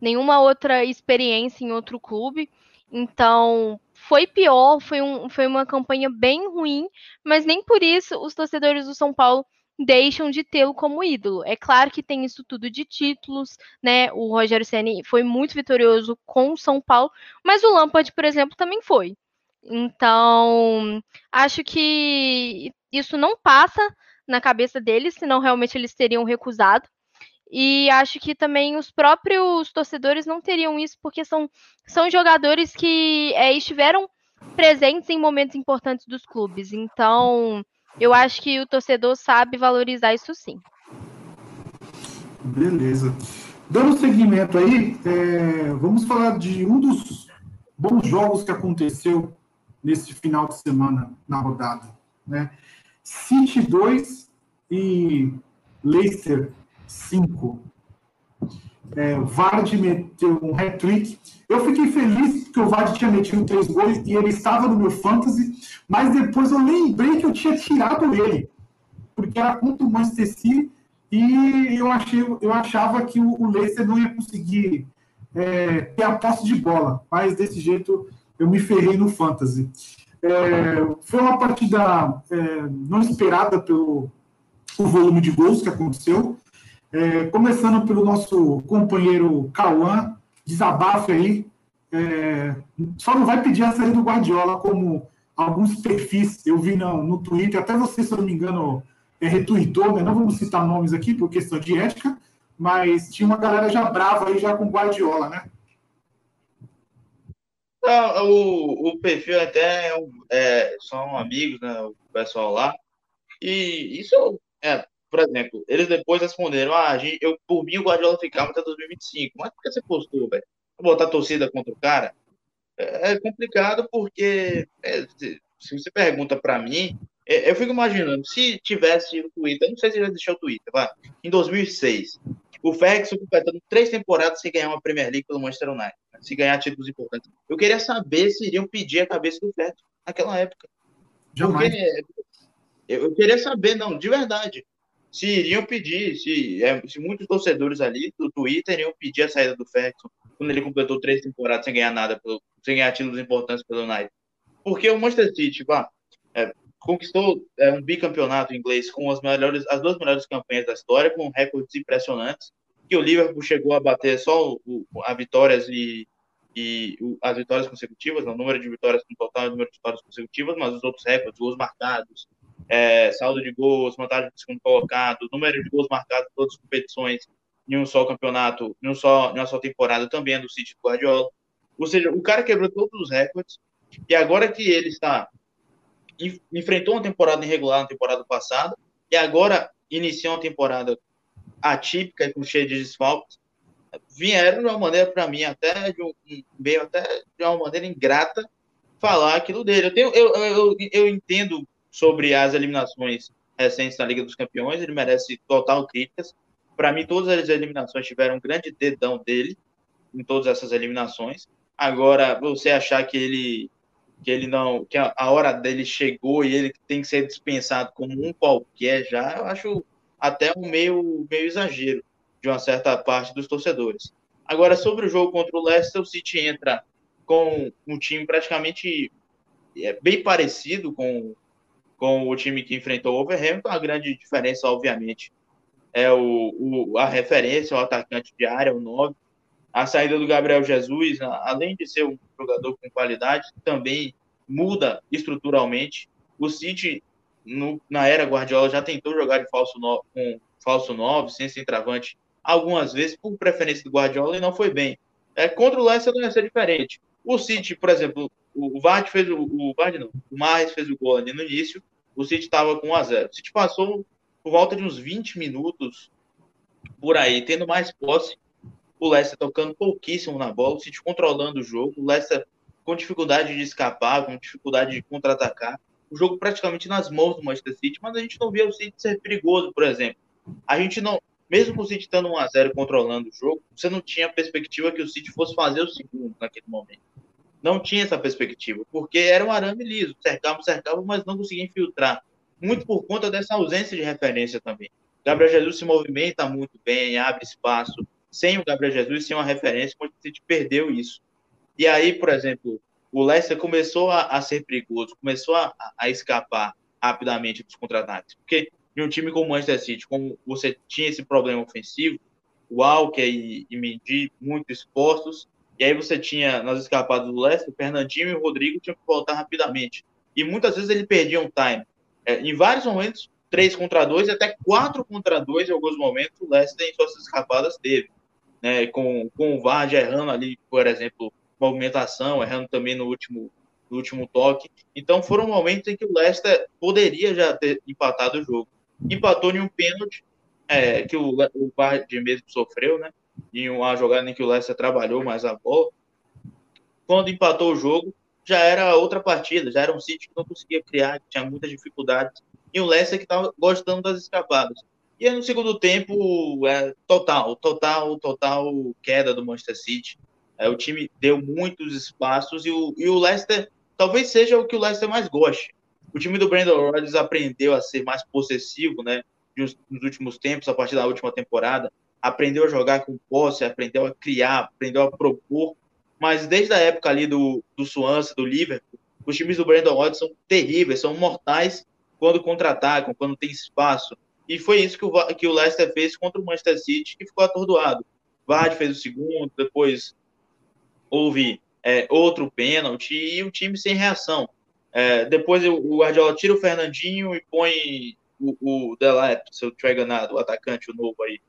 nenhuma outra experiência em outro clube. Então, foi pior, foi, um, foi uma campanha bem ruim, mas nem por isso os torcedores do São Paulo deixam de tê-lo como ídolo. É claro que tem isso tudo de títulos, né? O Rogério Ceni foi muito vitorioso com o São Paulo, mas o Lampard, por exemplo, também foi. Então, acho que isso não passa na cabeça deles, senão realmente eles teriam recusado. E acho que também os próprios torcedores não teriam isso, porque são, são jogadores que é, estiveram presentes em momentos importantes dos clubes. Então, eu acho que o torcedor sabe valorizar isso sim. Beleza. Dando seguimento aí, é, vamos falar de um dos bons jogos que aconteceu nesse final de semana na rodada. Né? City 2 e Leicester 5. É, Vard meteu um hat-trick. Eu fiquei feliz porque o Vard tinha metido três gols e ele estava no meu fantasy, mas depois eu lembrei que eu tinha tirado ele, porque era contra o Manchester City e eu, achei, eu achava que o, o Leicester não ia conseguir é, ter a posse de bola, mas desse jeito eu me ferrei no fantasy. É, foi uma partida é, não esperada pelo volume de gols que aconteceu. É, começando pelo nosso companheiro Cauã, desabafe aí. É, só não vai pedir a saída do Guardiola, como alguns perfis eu vi no, no Twitter, até você, se eu não me engano, é, retweetou, né? não vamos citar nomes aqui por questão de ética, mas tinha uma galera já brava aí já com Guardiola, né? Não, o, o perfil até é, é, são amigos, né? O pessoal lá. E isso, é, por exemplo, eles depois responderam: Ah, eu, por mim o Guardiola ficava até 2025. Mas por que você postou, velho? Botar torcida contra o cara? É, é complicado porque é, se você pergunta para mim, é, eu fico imaginando, se tivesse o Twitter, não sei se já deixou o Twitter, vai, em 2006, o Ferguson completando três temporadas sem ganhar uma Premier League pelo Manchester United, né? se ganhar títulos importantes. Eu queria saber se iriam pedir a cabeça do Ferguson naquela época. Jamais. Porque, eu queria saber, não, de verdade, se iriam pedir, se, é, se muitos torcedores ali do Twitter iriam pedir a saída do Ferguson quando ele completou três temporadas sem ganhar nada, pelo, sem ganhar títulos importantes pelo United. Porque o Manchester City, pá, é, conquistou é, um bicampeonato inglês com as melhores, as duas melhores campanhas da história, com recordes impressionantes, que o Liverpool chegou a bater só o, a vitórias e, e o, as vitórias consecutivas, o número de vitórias no total e número de vitórias consecutivas, mas os outros recordes, gols marcados, é, saldo de gols, vantagem do segundo colocado, número de gols marcados em todas as competições, em um só campeonato, em, um só, em uma só temporada também é do City do Guardiola. Ou seja, o cara quebrou todos os recordes, e agora que ele está enfrentou uma temporada irregular na temporada passada, e agora iniciou uma temporada atípica com cheia de desfalques, vieram de uma maneira, para mim, até de um, meio até de uma maneira ingrata falar aquilo dele. Eu, tenho, eu, eu, eu entendo sobre as eliminações recentes na Liga dos Campeões, ele merece total críticas. Para mim, todas as eliminações tiveram um grande dedão dele em todas essas eliminações. Agora, você achar que ele que ele não que a, hora dele chegou e ele tem que ser dispensado como um qualquer já, eu acho até um meio meio exagero de uma certa parte dos torcedores. Agora, sobre o jogo contra o Leicester, o City entra com um time praticamente é, bem parecido com, com o time que enfrentou o Overhampton. A grande diferença, obviamente, é o, o, a referência, o atacante de área, o 9. A saída do Gabriel Jesus, além de ser um jogador com qualidade, também muda estruturalmente. O City, no, na era Guardiola, já tentou jogar de falso no, com falso 9, sem centroavante, algumas vezes por preferência do Guardiola e não foi bem. É, contra o Leicester não ia ser diferente. O City, por exemplo, o Vard fez o, o Vard não, o Marres fez o gol ali no início, o City estava com 1 a 0. O City passou por volta de uns 20 minutos por aí, tendo mais posse, o Leicester tocando pouquíssimo na bola, o City controlando o jogo, o Leicester com dificuldade de escapar, com dificuldade de contra-atacar, o jogo praticamente nas mãos do Manchester City, mas a gente não via o City ser perigoso, por exemplo. A gente não, mesmo com o City estando 1x0 controlando o jogo, você não tinha a perspectiva que o City fosse fazer o segundo naquele momento. Não tinha essa perspectiva, porque era um arame liso, cercava, cercava, mas não conseguia infiltrar. Muito por conta dessa ausência de referência também. Gabriel Jesus se movimenta muito bem, abre espaço. Sem o Gabriel Jesus, sem uma referência, o City perdeu isso. E aí, por exemplo, o Leicester começou a, a ser perigoso, começou a, a escapar rapidamente dos contra-ataques. Porque de um time como o Manchester City, como você tinha esse problema ofensivo, o Alker e, e Mendy muito expostos, e aí você tinha nas escapadas do Leicester, Fernandinho e o Rodrigo tinham que voltar rapidamente. E muitas vezes ele perdia um time. É, em vários momentos, 3 contra 2 e até 4 contra 2 em alguns momentos, o Leicester em suas escapadas teve. Né, com, com o Vard errando ali, por exemplo, movimentação, errando também no último, no último toque. Então foram momentos em que o Leicester poderia já ter empatado o jogo empatou em um pênalti é, que o, o Vardy mesmo sofreu, né? Em uma jogada em que o Leicester trabalhou mais a bola. Quando empatou o jogo, já era outra partida, já era um City que não conseguia criar, que tinha muitas dificuldades, e o Leicester que estava gostando das escapadas. E aí, no segundo tempo, é, total, total, total queda do Manchester City. É, o time deu muitos espaços e o, e o Leicester talvez seja o que o Leicester mais goste. O time do Brandon Rodgers aprendeu a ser mais possessivo, né? Nos últimos tempos, a partir da última temporada, aprendeu a jogar com posse, aprendeu a criar, aprendeu a propor. Mas desde a época ali do, do Swansea, do Liverpool, os times do Brandon Rodgers são terríveis, são mortais quando contra-atacam, quando tem espaço. E foi isso que o, que o Leicester fez contra o Manchester City, que ficou atordoado. Vardy fez o segundo, depois houve é, outro pênalti e o time sem reação. É, depois o Guardiola tira o Fernandinho e põe o, o Delap, se eu estiver enganado, o atacante, o novo aí.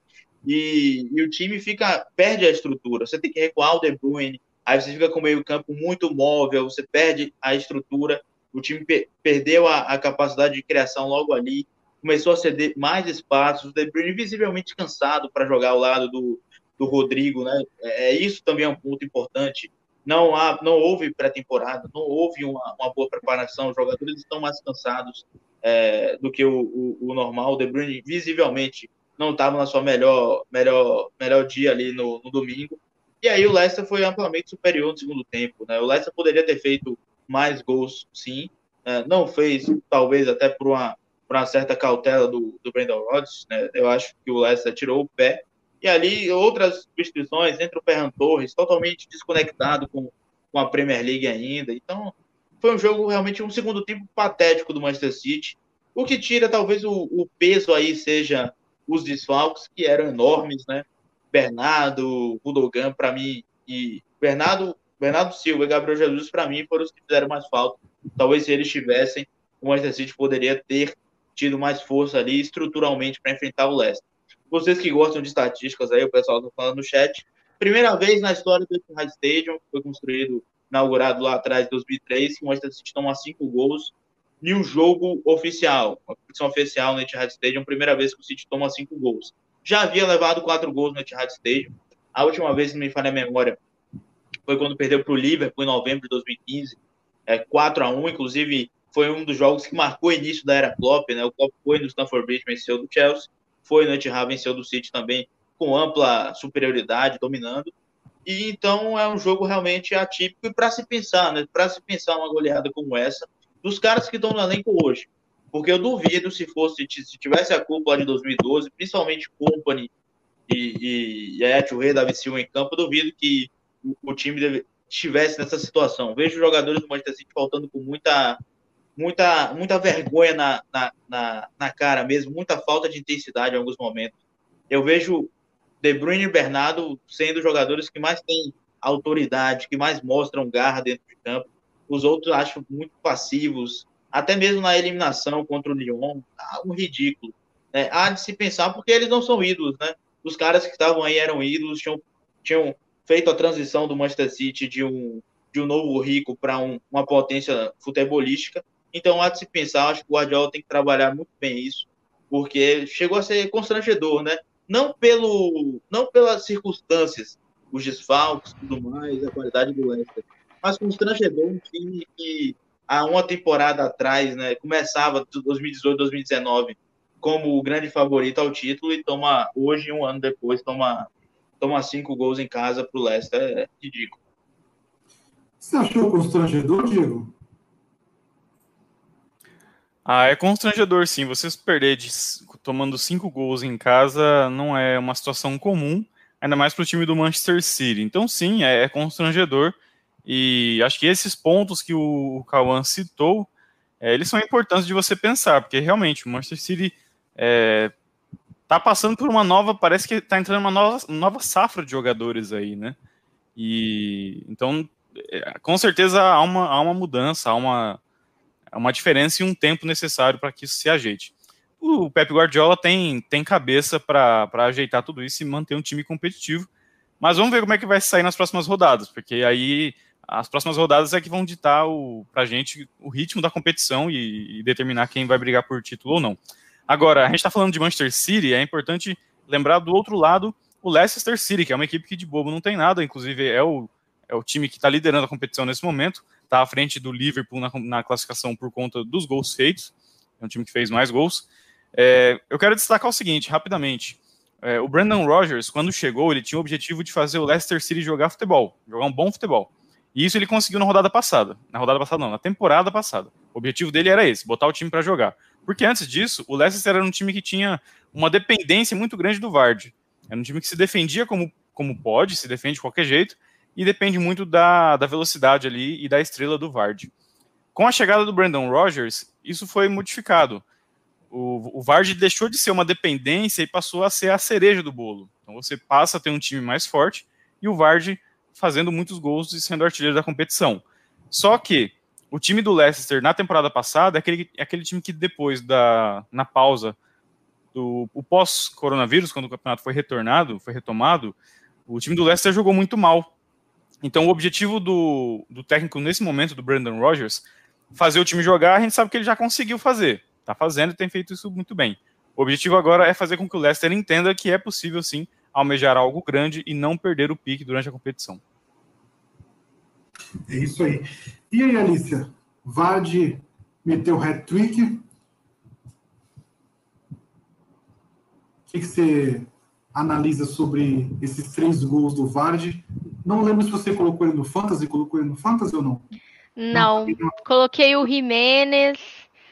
E, e, o time fica perde a estrutura. Você tem que recuar o De Bruyne, aí você fica com o meio campo muito móvel, você perde a estrutura. O time pe perdeu a, a, capacidade de criação logo ali, começou a ceder mais espaços. O De Bruyne visivelmente cansado para jogar ao lado do, do Rodrigo, né? É, isso também é um ponto importante não, há, não houve pré-temporada, não houve uma, uma, boa preparação, os jogadores estão mais cansados é, do que o, o, o, normal. O De Bruyne visivelmente não estava na sua melhor, melhor, melhor dia ali no, no, domingo. E aí o Leicester foi amplamente superior no segundo tempo. Né? O Leicester poderia ter feito mais gols, sim. É, não fez, talvez até por uma, por uma certa cautela do, do Brendan Rodgers. Né? Eu acho que o Leicester tirou o pé e ali outras substituições, entre o Ferran Torres, totalmente desconectado com, com a Premier League ainda. Então, foi um jogo realmente um segundo tempo patético do Manchester City. O que tira talvez o, o peso aí seja os desfalques, que eram enormes, né? Bernardo, Rudogan, para mim, e Bernardo Bernardo Silva e Gabriel Jesus, para mim, foram os que fizeram mais falta. Talvez se eles tivessem, o Manchester City poderia ter tido mais força ali estruturalmente para enfrentar o Leicester. Vocês que gostam de estatísticas aí, o pessoal está falando no chat. Primeira vez na história do Etihad Stadium, foi construído, inaugurado lá atrás, em 2003, que o Manchester City toma cinco gols em um jogo oficial, uma competição oficial no Etihad Stadium, primeira vez que o City toma cinco gols. Já havia levado quatro gols no Etihad Stadium. A última vez, não me falha a memória, foi quando perdeu para o Liverpool em novembro de 2015, é, 4 a 1 inclusive foi um dos jogos que marcou o início da era Klopp, né? O Klopp foi no Stamford Bridge, venceu do Chelsea, foi no Etihad, venceu do City também com ampla superioridade, dominando. E então é um jogo realmente atípico e para se pensar, né? Para se pensar uma goleada como essa dos caras que estão no elenco hoje. Porque eu duvido se fosse se tivesse a culpa de 2012, principalmente Company e, e, e a Rei Davi Silva em campo, duvido que o, o time deve, estivesse nessa situação. Vejo jogadores do Manchester City faltando com muita muita muita vergonha na, na, na, na cara mesmo, muita falta de intensidade em alguns momentos. Eu vejo De Bruyne e Bernardo sendo jogadores que mais têm autoridade, que mais mostram garra dentro de campo. Os outros acho muito passivos, até mesmo na eliminação contra o Lyon, tá um ridículo. Né? Há de se pensar porque eles não são ídolos, né? Os caras que estavam aí eram ídolos, tinham, tinham feito a transição do Manchester City de um, de um novo rico para um, uma potência futebolística. Então, há de se pensar, acho que o Guardiola tem que trabalhar muito bem isso, porque chegou a ser constrangedor, né? Não, pelo, não pelas circunstâncias, os desfalques tudo mais, a qualidade do Leicester, mas constrangedor um time que há uma temporada atrás, né, começava 2018, 2019 como o grande favorito ao título e toma hoje um ano depois toma toma cinco gols em casa para o Leicester é ridículo. Você achou constrangedor, Diego? Ah, é constrangedor sim. Você perder de, tomando cinco gols em casa não é uma situação comum, ainda mais para o time do Manchester City. Então, sim, é, é, constrangedor. E acho que esses pontos que o Cauã citou, é, eles são importantes de você pensar, porque realmente o Manchester City é, tá passando por uma nova, parece que tá entrando uma nova, nova safra de jogadores aí, né? E então, é, com certeza há uma, há uma mudança, há uma, uma diferença e um tempo necessário para que isso se ajeite. O Pep Guardiola tem, tem cabeça para ajeitar tudo isso e manter um time competitivo. Mas vamos ver como é que vai sair nas próximas rodadas, porque aí as próximas rodadas é que vão ditar para a gente o ritmo da competição e, e, determinar quem vai brigar por título ou não. Agora, a gente está falando de Manchester City, é importante lembrar do outro lado o Leicester City, que é uma equipe que de bobo não tem nada, inclusive é o, é o time que está liderando a competição nesse momento, está à frente do Liverpool na, na, classificação por conta dos gols feitos, é um time que fez mais gols. É, eu quero destacar o seguinte, rapidamente. É, o Brandon Rogers, quando chegou, ele tinha o objetivo de fazer o Leicester City jogar futebol, jogar um bom futebol. E isso ele conseguiu na rodada passada. Na rodada passada, não, na temporada passada. O objetivo dele era esse, botar o time para jogar. Porque antes disso, o Leicester era um time que tinha uma dependência muito grande do Vard. Era um time que se defendia como, como pode, se defende de qualquer jeito, e depende muito da, da velocidade ali e da estrela do Vard. Com a chegada do Brandon Rogers, isso foi modificado. O, o Vard deixou de ser uma dependência e passou a ser a cereja do bolo. Então você passa a ter um time mais forte e o Vard fazendo muitos gols e sendo artilheiro da competição. Só que o time do Leicester na temporada passada é aquele, é aquele time que depois da na pausa do o pós-coronavírus, quando o campeonato foi retornado, foi retomado, o time do Leicester jogou muito mal. Então o objetivo do, do técnico nesse momento, do Brandon Rogers, fazer o time jogar, a gente sabe que ele já conseguiu fazer. Está fazendo e tem feito isso muito bem. O objetivo agora é fazer com que o Leicester entenda que é possível sim almejar algo grande e não perder o pique durante a competição. É isso aí. E aí, Alicia? Vade meteu hat-trick. O que, que você analisa sobre esses três gols do Vard? Não lembro se você colocou ele no Fantasy, colocou ele no Fantasy ou não? Não, não. coloquei o Jimenez.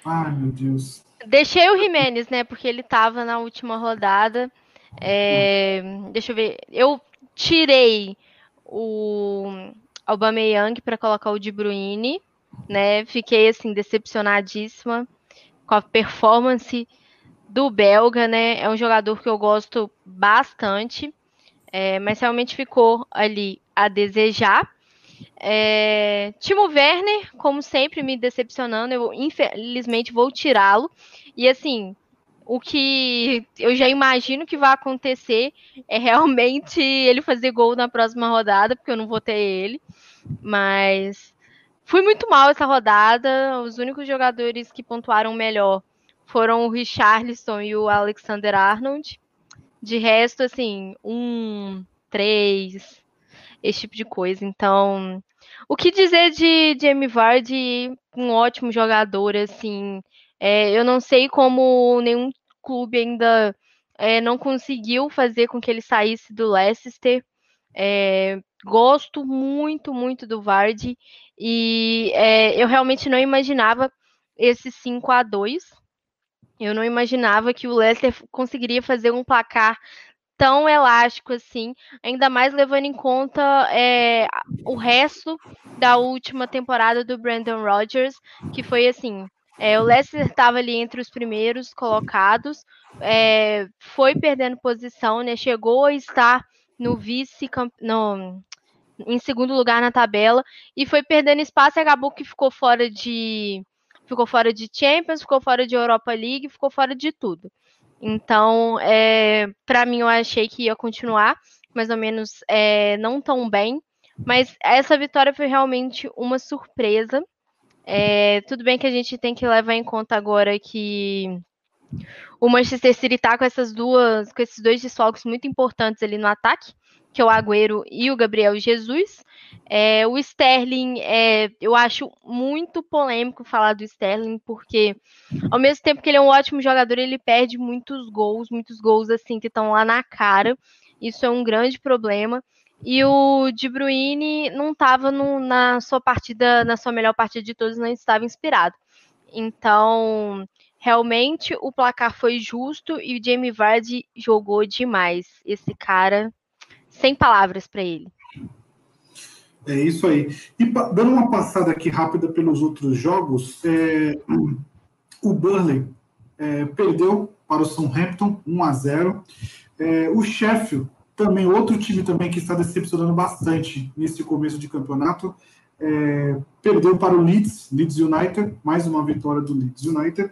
Ai, meu Deus. Deixei o Jimenez, né? Porque ele tava na última rodada. É, deixa eu ver. Eu tirei o Aubameyang para colocar o De Bruyne, né? Fiquei assim decepcionadíssima com a performance do belga, né? É um jogador que eu gosto bastante, é, mas realmente ficou ali a desejar. É, Timo Werner, como sempre, me decepcionando. Eu infelizmente vou tirá-lo. E assim, o que eu já imagino que vai acontecer é realmente ele fazer gol na próxima rodada, porque eu não vou ter ele. Mas fui muito mal essa rodada. Os únicos jogadores que pontuaram melhor foram o Richarlison e o Alexander Arnold. De resto, assim, um, três, esse tipo de coisa. Então, o que dizer de Jamie Vardy? Um ótimo jogador, assim. É, eu não sei como nenhum clube ainda é, não conseguiu fazer com que ele saísse do Leicester. É, gosto muito, muito do Vardy e é, eu realmente não imaginava esse 5 a 2 Eu não imaginava que o Leicester conseguiria fazer um placar tão elástico assim, ainda mais levando em conta é, o resto da última temporada do Brandon Rodgers, que foi assim. É, o Leicester estava ali entre os primeiros colocados, é, foi perdendo posição, né? Chegou a estar no vice no, em segundo lugar na tabela e foi perdendo espaço e acabou que ficou fora de ficou fora de Champions, ficou fora de Europa League, ficou fora de tudo. Então, é, para mim, eu achei que ia continuar, mais ou menos é, não tão bem. Mas essa vitória foi realmente uma surpresa. É, tudo bem que a gente tem que levar em conta agora que o Manchester City está com essas duas, com esses dois desfalques muito importantes ali no ataque, que é o Agüero e o Gabriel Jesus. É, o Sterling, é, eu acho muito polêmico falar do Sterling, porque ao mesmo tempo que ele é um ótimo jogador, ele perde muitos gols, muitos gols assim que estão lá na cara. Isso é um grande problema. E o De Bruyne não estava na sua partida, na sua melhor partida de todos, não estava inspirado. Então, realmente o placar foi justo e o Jamie Vardy jogou demais. Esse cara sem palavras para ele. É isso aí. E dando uma passada aqui rápida pelos outros jogos, é, o Burnley é, perdeu para o Southampton 1 a 0. É, o Sheffield, também outro time também que está decepcionando bastante nesse começo de campeonato, é, perdeu para o Leeds, Leeds United, mais uma vitória do Leeds United.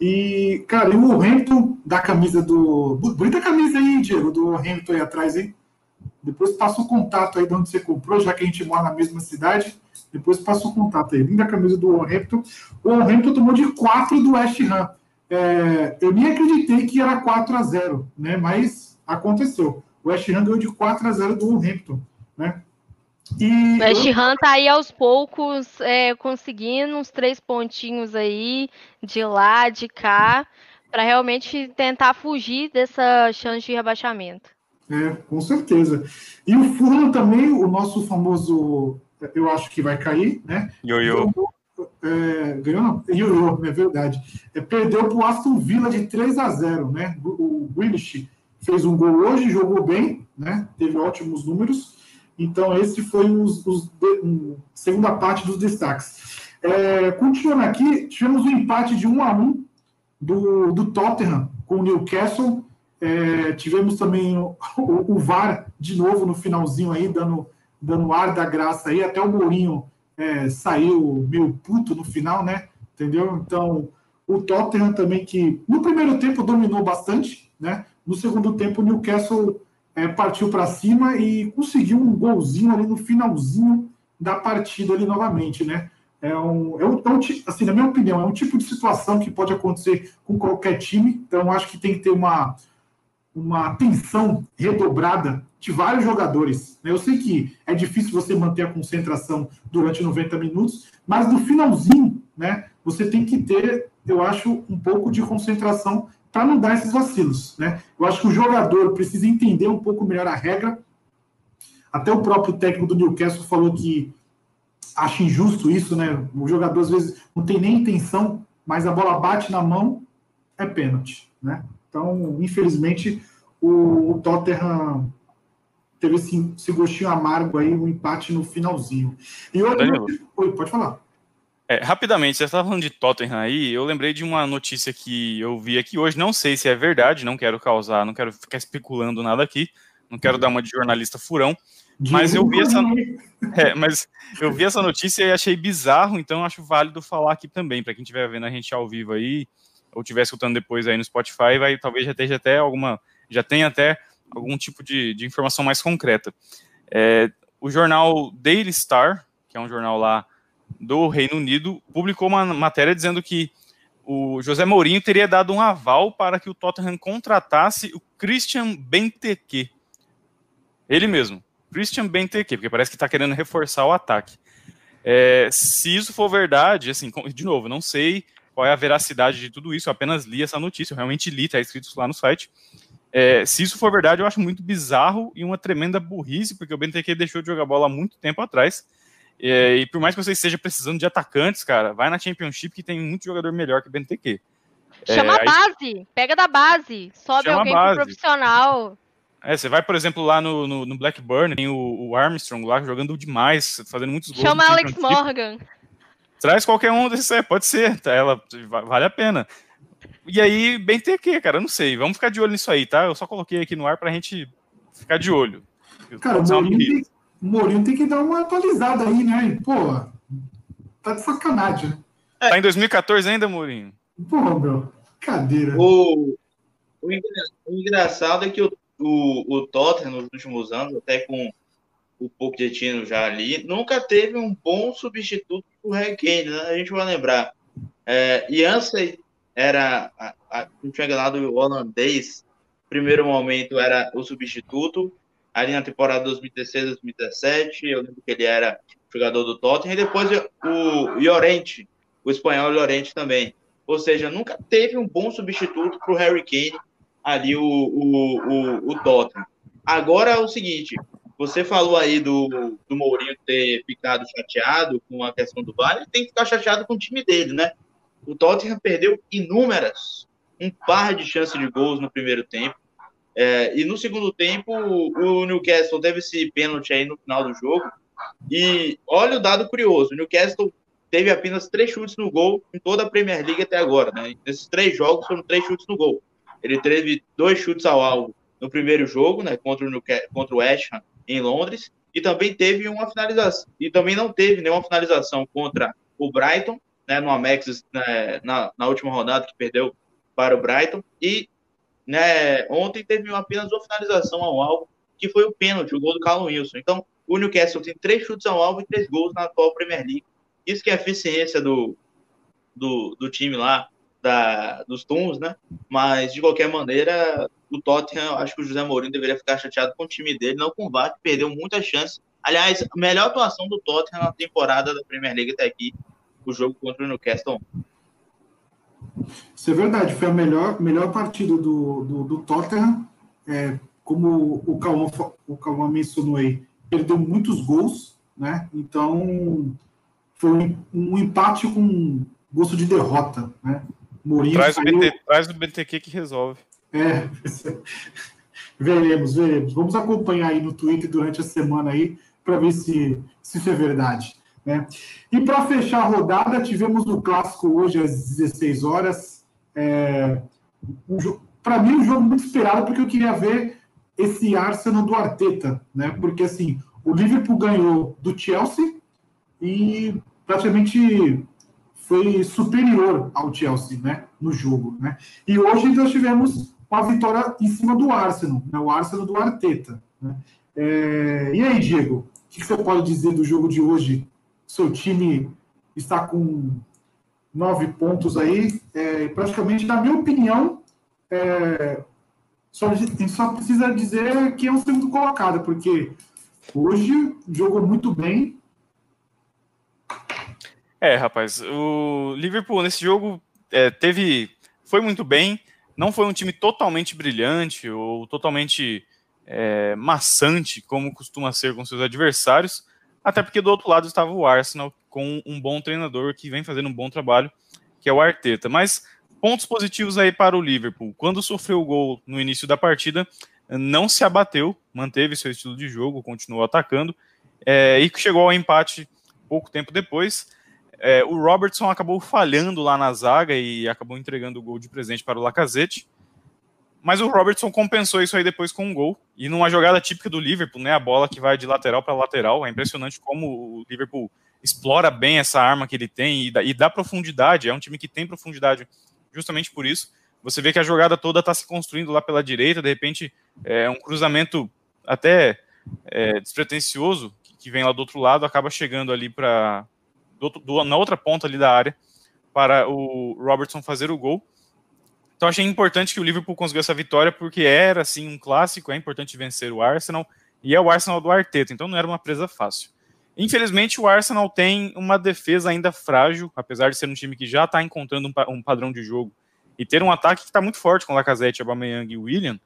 E, cara, e o Hamilton da camisa do. Bonita camisa aí, Diego, do Hamilton aí atrás, hein? Depois passa o contato aí de onde você comprou, já que a gente mora na mesma cidade. Depois passa o contato aí. Linda camisa do Wolverhampton. O Wolverhampton tomou de 4 do West Ham. É, eu nem acreditei que era 4 a 0 né? Mas aconteceu. O West Ham ganhou de 4 a 0 do Wolverhampton, né? E o West Ham tá aí aos poucos é, conseguindo uns três pontinhos aí de lá, de cá, para realmente tentar fugir dessa chance de rebaixamento. É, com certeza. E o Fulham também, o nosso famoso, eu acho que vai cair, né? Ioiô. É, ganhou não? Ioiô, é verdade. É, perdeu para o Aston Villa de 3 a 0, né? O Willis fez um gol hoje, jogou bem, né? Teve ótimos números. Então, esse foi os, os um, segunda parte dos destaques. É, continuando aqui, tivemos um empate de 1 a 1 do, do Tottenham com o Newcastle é, tivemos também o, o, VAR de novo no finalzinho aí, dando, dando ar da graça aí. Até o Mourinho é, saiu meio puto no final, né? Entendeu? Então, o Tottenham também que no primeiro tempo dominou bastante, né? No segundo tempo, o Newcastle é, partiu para cima e conseguiu um golzinho ali no finalzinho da partida ali novamente, né? É um, é um, é assim, na minha opinião, é um tipo de situação que pode acontecer com qualquer time. Então, acho que tem que ter uma, uma atenção redobrada de vários jogadores. Né? Eu sei que é difícil você manter a concentração durante 90 minutos, mas no finalzinho, né, você tem que ter, eu acho, um pouco de concentração para não dar esses vacilos. Né? Eu acho que o jogador precisa entender um pouco melhor a regra. Até o próprio técnico do Newcastle falou que acha injusto isso, né? O jogador às vezes não tem nem intenção, mas a bola bate na mão, é pênalti, né? Então, infelizmente, o, o Tottenham teve esse, esse, gostinho amargo aí, um empate no finalzinho. E outro. Oi, pode falar. É, rapidamente, você estava falando de Tottenham aí, eu lembrei de uma notícia que eu vi aqui hoje, não sei se é verdade, não quero causar, não quero ficar especulando nada aqui, não quero dar uma de jornalista furão, Mas eu vi essa, é, mas eu vi essa notícia e achei bizarro, então acho válido falar aqui também, para quem estiver vendo a gente ao vivo aí, ou estiver escutando depois aí no Spotify, vai talvez já esteja até alguma, já tenha até algum tipo de, de informação mais concreta. É, o jornal Daily Star, que é um jornal lá do Reino Unido, publicou uma matéria dizendo que o José Mourinho teria dado um aval para que o Tottenham contratasse o Christian Benteke. Ele mesmo, Christian Benteke, porque parece que está querendo reforçar o ataque. É, se isso for verdade, assim, de novo, não sei qual é a veracidade de tudo isso, eu apenas li essa notícia, eu realmente li, está escrito lá no site. É, se isso for verdade, eu acho muito bizarro e uma tremenda burrice, porque o Benteke deixou de jogar bola há muito tempo atrás. É, e por mais que você esteja precisando de atacantes, cara, vai na Championship que tem muito jogador melhor que o Benteke. Chama é, a base, pega da base, sobe alguém pro profissional. É, você vai, por exemplo, lá no, no, no Blackburn, tem o, o, Armstrong lá jogando demais, fazendo muitos gols. Chama Alex Morgan. Traz qualquer um desses, é, pode ser, tá? Ela vale a pena. E aí, bem ter que, cara, não sei. Vamos ficar de olho nisso aí, tá? Eu só coloquei aqui no ar pra gente ficar de olho. Cara, o Mourinho, tem, o Mourinho tem que dar uma atualizada aí, né? Pô, tá de sacanagem. Tá em 2014 ainda, Mourinho? Pô, meu, cadeira. O, o, engraçado é que o, o, o Tottenham, nos últimos anos, até com o Pochettino já ali, nunca teve um bom substituto pro Harry Kane, né? A gente vai lembrar. É, Janssen era a, a, tinha ganhado o holandês. Primeiro momento era o substituto. Ali na temporada 2016, 2017, eu lembro que ele era jogador do Tottenham. E depois o Llorente, o espanhol Llorente também. Ou seja, nunca teve um bom substituto para o Harry Kane ali o, o, o, o Tottenham. Agora é o seguinte, você falou aí do, do Mourinho ter ficado chateado com a questão do VAR, tem que ficar chateado com o time dele, né? O Tottenham perdeu inúmeras, um par de chances de gols no primeiro tempo. É, e no segundo tempo, o Newcastle teve esse pênalti aí no final do jogo. E olha o dado curioso: o Newcastle teve apenas três chutes no gol em toda a Premier League até agora. Né? Nesses três jogos foram três chutes no gol. Ele teve dois chutes ao alvo no primeiro jogo, né, contra o, contra o West Ham em Londres, e também teve uma finalização, e também não teve nenhuma finalização contra o Brighton né, no Amex né, na, na última rodada que perdeu para o Brighton. E né, ontem teve apenas uma finalização ao alvo, que foi o pênalti, o gol do Carlos Wilson. Então, o Newcastle tem três chutes ao alvo e três gols na atual Premier League. Isso que é a eficiência do, do, do time lá, da, dos Tuns, né? Mas, de qualquer maneira, o Tottenham, acho que o José Mourinho deveria ficar chateado com o time dele, não com o VAR, que perdeu muitas chances. Aliás, a melhor atuação do Tottenham na temporada da Premier League até aqui o jogo contra o Newcastle. Isso é verdade, foi a melhor, melhor partida do, do, do Tottenham. É, como o Calma, o Calma mencionou aí, perdeu muitos gols, né? Então foi um, um empate com gosto de derrota, né? Mourinho traz, saiu... o BT, traz o BTQ que resolve. É, veremos, veremos. Vamos acompanhar aí no Twitter durante a semana aí para ver se, se isso é verdade. Né? E para fechar a rodada, tivemos o clássico hoje às 16 horas. É, um para mim, um jogo muito esperado, porque eu queria ver esse Arsenal do Arteta, né? Porque assim, o Liverpool ganhou do Chelsea e praticamente foi superior ao Chelsea, né? No jogo, né? E hoje nós tivemos uma vitória em cima do Arsenal, né? O Arsenal do Arteta. Né? É, e aí, Diego, o que você pode dizer do jogo de hoje seu time está com nove pontos aí. É, praticamente, na minha opinião, é, só, só precisa dizer que é um segundo colocado, porque hoje jogou muito bem. É, rapaz, o Liverpool nesse jogo é, teve. Foi muito bem. Não foi um time totalmente brilhante ou totalmente é, maçante, como costuma ser com seus adversários, até porque do outro lado estava o Arsenal com um bom treinador que vem fazendo um bom trabalho, que é o Arteta. Mas pontos positivos aí para o Liverpool. Quando sofreu o gol no início da partida, não se abateu, manteve seu estilo de jogo, continuou atacando é, e chegou ao empate pouco tempo depois. É, o Robertson acabou falhando lá na zaga e acabou entregando o gol de presente para o Lacazette. Mas o Robertson compensou isso aí depois com um gol. E numa jogada típica do Liverpool, né? A bola que vai de lateral para lateral. É impressionante como o Liverpool explora bem essa arma que ele tem e dá, e dá profundidade. É um time que tem profundidade justamente por isso. Você vê que a jogada toda está se construindo lá pela direita, de repente é um cruzamento até é, despretensioso que vem lá do outro lado, acaba chegando ali para na outra ponta ali da área para o Robertson fazer o gol. Então achei importante que o Liverpool conseguiu essa vitória porque era assim um clássico, é importante vencer o Arsenal e é o Arsenal do Arteta, então não era uma presa fácil. Infelizmente o Arsenal tem uma defesa ainda frágil, apesar de ser um time que já está encontrando um, um padrão de jogo e ter um ataque que está muito forte com Lacazette, Aubameyang e William,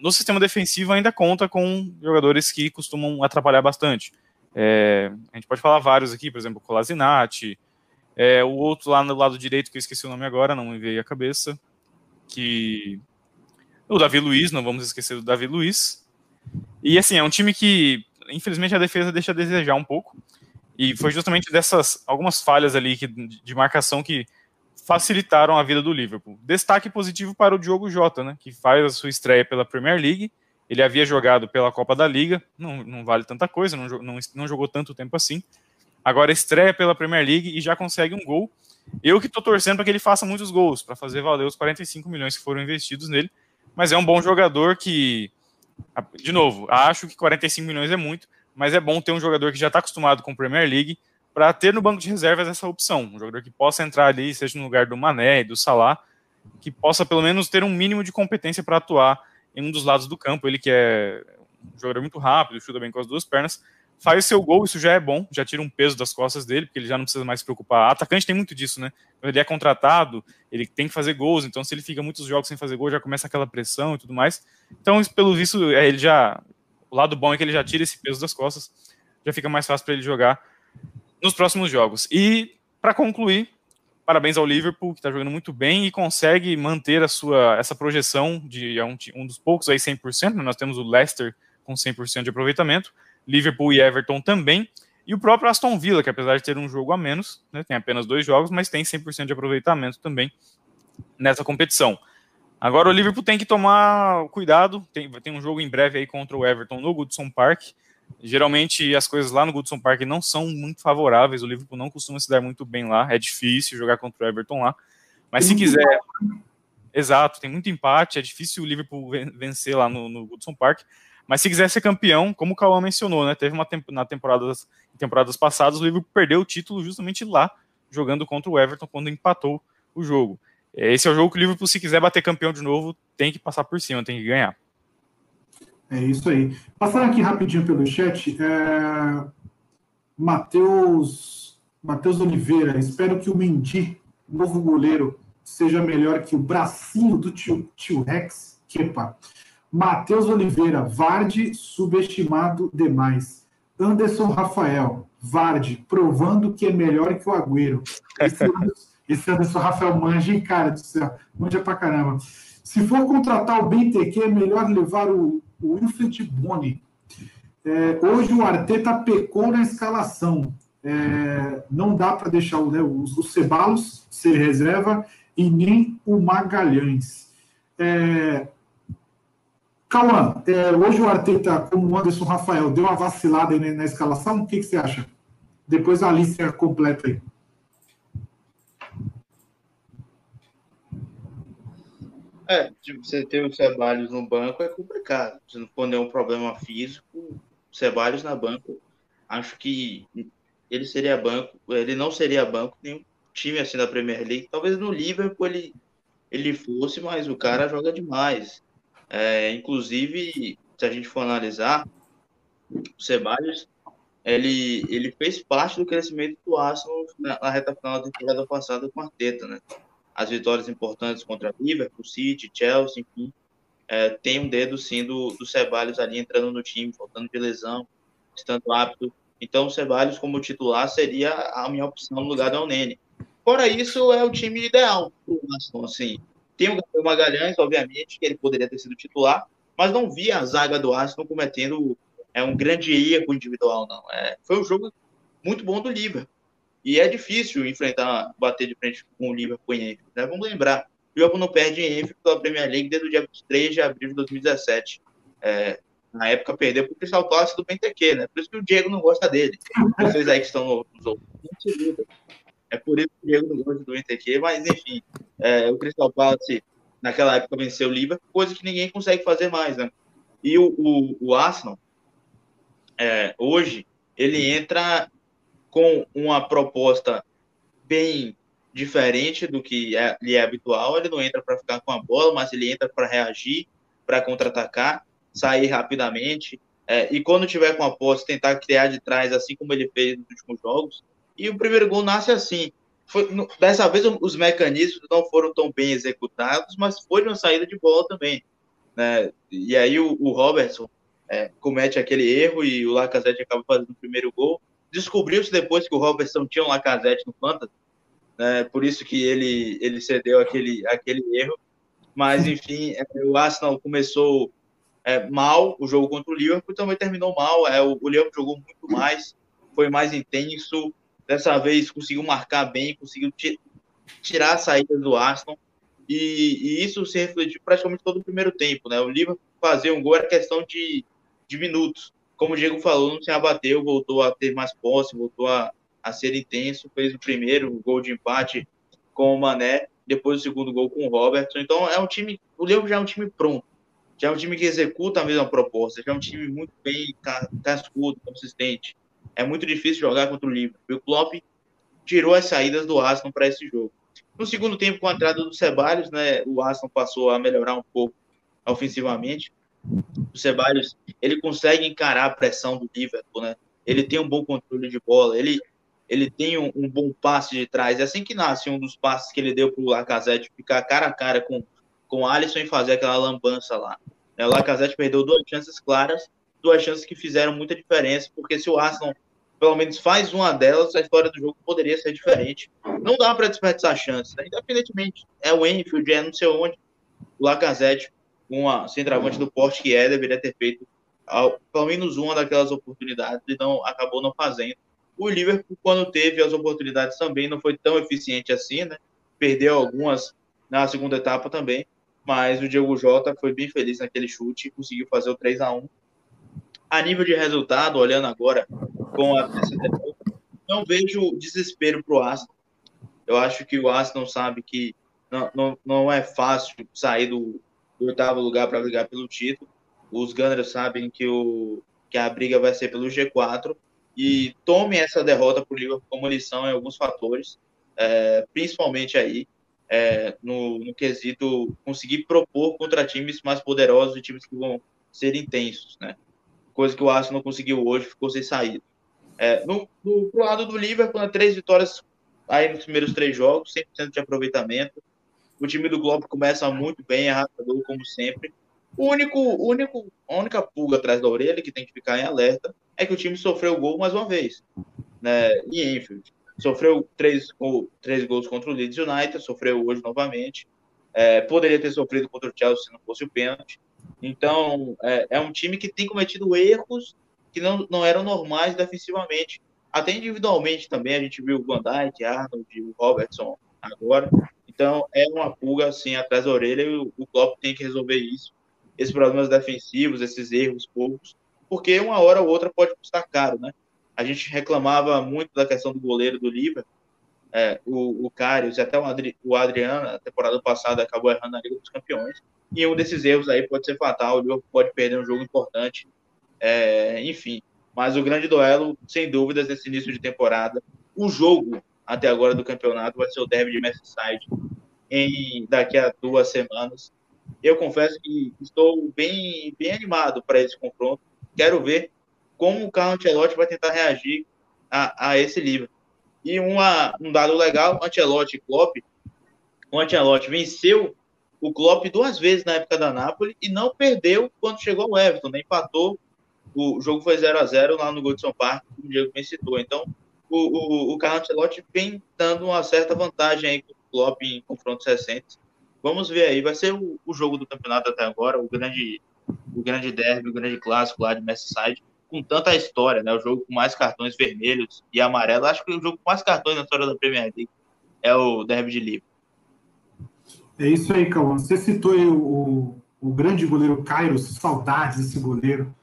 no sistema defensivo ainda conta com jogadores que costumam atrapalhar bastante. É, a gente pode falar vários aqui, por exemplo, Colasinati, é, o outro lá no lado direito, que eu esqueci o nome agora, não me veio a cabeça, que... O Davi Luiz, não vamos esquecer do Davi Luiz. E assim, é um time que, infelizmente, a defesa deixa a desejar um pouco. E foi justamente dessas algumas falhas ali que, de marcação que facilitaram a vida do Liverpool. Destaque positivo para o Diogo Jota, né, que faz a sua estreia pela Premier League. Ele havia jogado pela Copa da Liga, não, não vale tanta coisa, não, não, não jogou tanto tempo assim. Agora estreia pela Premier League e já consegue um gol. Eu que estou torcendo para que ele faça muitos gols, para fazer valer os 45 milhões que foram investidos nele. Mas é um bom jogador que, de novo, acho que 45 milhões é muito, mas é bom ter um jogador que já está acostumado com Premier League, para ter no banco de reservas essa opção, um jogador que possa entrar ali, seja no lugar do Mané e do Salah, que possa pelo menos ter um mínimo de competência para atuar em um dos lados do campo. Ele que é um jogador muito rápido, chuta bem com as duas pernas, faz seu gol, isso já é bom, já tira um peso das costas dele, porque ele já não precisa mais se preocupar. atacante tem muito disso, né? Ele é contratado, ele tem que fazer gols, então se ele fica muitos jogos sem fazer gol, já começa aquela pressão e tudo mais. Então, pelo visto, é, ele já. O lado bom é que ele já tira esse peso das costas, já fica mais fácil para ele jogar nos próximos jogos. E, para concluir, parabéns ao Liverpool, que está jogando muito bem e consegue manter a sua essa projeção de é um, um dos poucos aí 100%. Né? Nós temos o Leicester com 100% de aproveitamento, Liverpool e Everton também, e o próprio Aston Villa, que apesar de ter um jogo a menos, né, tem apenas dois jogos, mas tem 100% de aproveitamento também nessa competição. Agora o Liverpool tem que tomar cuidado, tem, tem um jogo em breve aí contra o Everton no Goodson Park, Geralmente as coisas lá no Goodson Park não são muito favoráveis, o Liverpool não costuma se dar muito bem lá, é difícil jogar contra o Everton lá. Mas se quiser. Exato, tem muito empate, é difícil o Liverpool vencer lá no, no Goodson Park. Mas se quiser ser campeão, como o Cauã mencionou, né? Teve uma temp na temporada, em temporadas passadas, o Liverpool perdeu o título justamente lá, jogando contra o Everton, quando empatou o jogo. Esse é o jogo que o Liverpool, se quiser bater campeão de novo, tem que passar por cima, tem que ganhar. É isso aí. Passando aqui rapidinho pelo chat, é... Matheus Matheus Oliveira, espero que o Mendy, novo goleiro, seja melhor que o bracinho do tio, tio Rex. Kepa. Matheus Oliveira, Varde subestimado demais. Anderson Rafael, Varde, provando que é melhor que o Agüero. Esse, esse Anderson Rafael manja, hein, cara do céu. Manja pra caramba. Se for contratar o BTQ, é melhor levar o o Wilfred Boni. É, hoje o Arteta pecou na escalação. É, não dá para deixar né, os, os Cebalos ser reserva e nem o Magalhães. É, Cauã, é, hoje o Arteta, como o Anderson Rafael, deu uma vacilada na, na escalação. O que, que você acha? Depois a lista completa aí. É, você ter o Ceballos no banco é complicado. Se não for nenhum problema físico, Ceballos na banco, acho que ele seria banco, ele não seria banco nenhum time assim da Premier League. Talvez no Liverpool ele, ele fosse, mas o cara joga demais. É, inclusive, se a gente for analisar, o Ceballos ele, ele fez parte do crescimento do Arsenal na, na reta final da temporada passada com a Arteta, né? As vitórias importantes contra Liverpool, City, Chelsea, enfim. É, tem um dedo sim do, do Ceballos ali entrando no time, faltando de lesão, estando apto. Então o Ceballos como titular seria a minha opção no lugar do Nene. Fora isso, é o time ideal assim. Tem o Gabriel Magalhães, obviamente, que ele poderia ter sido titular, mas não vi a zaga do Aston cometendo é, um grande erro individual, não. É, foi um jogo muito bom do Liverpool. E é difícil enfrentar, bater de frente com o Liverpool em Enfield. Né? Vamos lembrar, Liverpool não perde em Enfield pela Premier League desde o dia 3 de abril de 2017. É, na época perdeu para o Crystal Palace do BNTQ, né? Por isso que o Diego não gosta dele. Vocês aí que estão nos outros. É por isso que o Diego não gosta do BNTQ, mas enfim, é, o Crystal Palace naquela época venceu o Liverpool, coisa que ninguém consegue fazer mais, né? E o, o, o Arsenal, é, hoje, ele entra com uma proposta bem diferente do que é, lhe é habitual. Ele não entra para ficar com a bola, mas ele entra para reagir, para contra-atacar, sair rapidamente. É, e quando tiver com a posse, tentar criar de trás, assim como ele fez nos últimos jogos. E o primeiro gol nasce assim. Foi, dessa vez os mecanismos não foram tão bem executados, mas foi uma saída de bola também. Né? E aí o, o Robertson é, comete aquele erro e o Lacazette acaba fazendo o primeiro gol. Descobriu-se depois que o Robertson tinha um Lacazette no Fantasy, né? por isso que ele, ele cedeu aquele, aquele erro. Mas, enfim, é, o Arsenal começou é, mal o jogo contra o Liverpool, também terminou mal. É, o, o Liverpool jogou muito mais, foi mais intenso, Dessa vez conseguiu marcar bem, conseguiu tirar a saída do Arsenal. E, e, isso se refletiu praticamente todo o primeiro tempo. Né? O Liverpool fazer um gol era questão de, de minutos. Como o Diego falou, não se abateu, voltou a ter mais posse, voltou a, a ser intenso. Fez o primeiro gol de empate com o Mané, depois o segundo gol com o Robertson. Então é um time, o Liverpool já é um time pronto. Já é um time que executa a mesma proposta, já é um time muito bem cascudo, consistente é muito difícil jogar contra o Liverpool. O Klopp tirou as saídas do Arsenal para esse jogo. No segundo tempo, com a entrada do Ceballos, né, o Arsenal passou a melhorar um pouco ofensivamente. O Ceballos, ele consegue encarar a pressão do Liverpool, né? Ele tem um bom controle de bola, ele ele tem um, um bom passe de trás. É assim que nasce um dos passes que ele deu para o Lacazette ficar cara a cara com com o Alisson e fazer aquela lambança lá. O Lacazette perdeu duas chances claras, duas chances que fizeram muita diferença, porque se o Arsenal pelo menos faz uma delas, a história do jogo poderia ser diferente. Não dá para desperdiçar chances, né? independentemente. É o Enfield, é não sei onde. O Lacazette, uma centroavante do porte que é, deveria ter feito ao, pelo menos uma daquelas oportunidades e não acabou não fazendo. O Liverpool, quando teve as oportunidades também, não foi tão eficiente assim, né? Perdeu algumas na segunda etapa também, mas o Diego Jota foi bem feliz naquele chute e conseguiu fazer o 3 a 1 A nível de resultado, olhando agora com a não vejo desespero para o Aston. Eu acho que o Aston sabe que não, não, não é fácil sair do, do oitavo lugar para brigar pelo título. Os Gunners sabem que, o, que a briga vai ser pelo G4 e tome essa derrota para o Liverpool como lição em alguns fatores, é, principalmente aí é, no, no quesito conseguir propor contra times mais poderosos e times que vão ser intensos, né? Coisa que o Arsenal não conseguiu hoje, ficou sem saída. É, no, no, pro lado do Liverpool, né, três vitórias aí nos primeiros três jogos, 100% de aproveitamento. O time do Globo começa muito bem, arrasador, como sempre. O único, único, a única pulga atrás da orelha que tem que ficar em alerta é que o time sofreu gol mais uma vez. Né, em Enfield. Sofreu três, três gols contra o Leeds United, sofreu hoje novamente. É, poderia ter sofrido contra o Chelsea se não fosse o pênalti. Então, é, é um time que tem cometido erros que não, não eram normais defensivamente. Até individualmente também, a gente viu o Van Dijk, Arnold, o Robertson agora. Então, é uma pulga assim atrás da orelha e o, o Klopp tem que resolver isso. Esses problemas defensivos, esses erros poucos, porque uma hora ou outra pode custar caro, né? A gente reclamava muito da questão do goleiro do Liverpool, é, o, o Karius, até o, Adri, o Adriano, na temporada passada, acabou errando na Liga dos Campeões. E um desses erros aí pode ser fatal, o Liverpool pode perder um jogo importante é, enfim, mas o grande duelo, sem dúvidas, nesse início de temporada, o jogo até agora do campeonato vai ser o derby de Merseyside em daqui a duas semanas. Eu confesso que estou bem, bem animado para esse confronto. Quero ver como o Carlo Ancelotti vai tentar reagir a, a esse livro. E uma, um dado legal, Ancelotti e Klopp, o Ancelotti venceu o Klopp duas vezes na época da Napoli e não perdeu quando chegou ao Everton, nem empatou o jogo foi 0 a 0 lá no Goodson Park, como o Diego bem citou. Então, o, o, o Carlo Ancelotti vem dando uma certa vantagem aí para o Klopp em confrontos recentes. Vamos ver aí, vai ser o, o, jogo do campeonato até agora, o grande, o grande derby, o grande clássico lá de Merseyside, com tanta história, né? O jogo com mais cartões vermelhos e amarelos. Acho que o jogo com mais cartões na história da Premier League é o derby de Liverpool. É isso aí, Cauã. Você citou o, o, grande goleiro Kairos, saudades desse goleiro.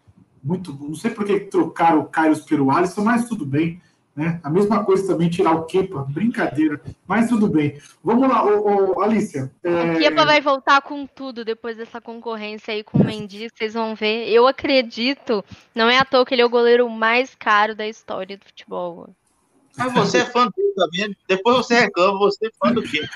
Muito, não sei por que trocaram o Kairos pelo Alisson, mas tudo bem. Né? A mesma coisa também tirar o Kepa, brincadeira, mas tudo bem. Vamos lá, ô, ô, Alicia. É... O Kepa vai voltar com tudo depois dessa concorrência aí com o Mendy, vocês vão ver. Eu acredito, não é à toa que ele é o goleiro mais caro da história do futebol. Mas você é fã dele também, depois você reclama, você é fã do Kepa.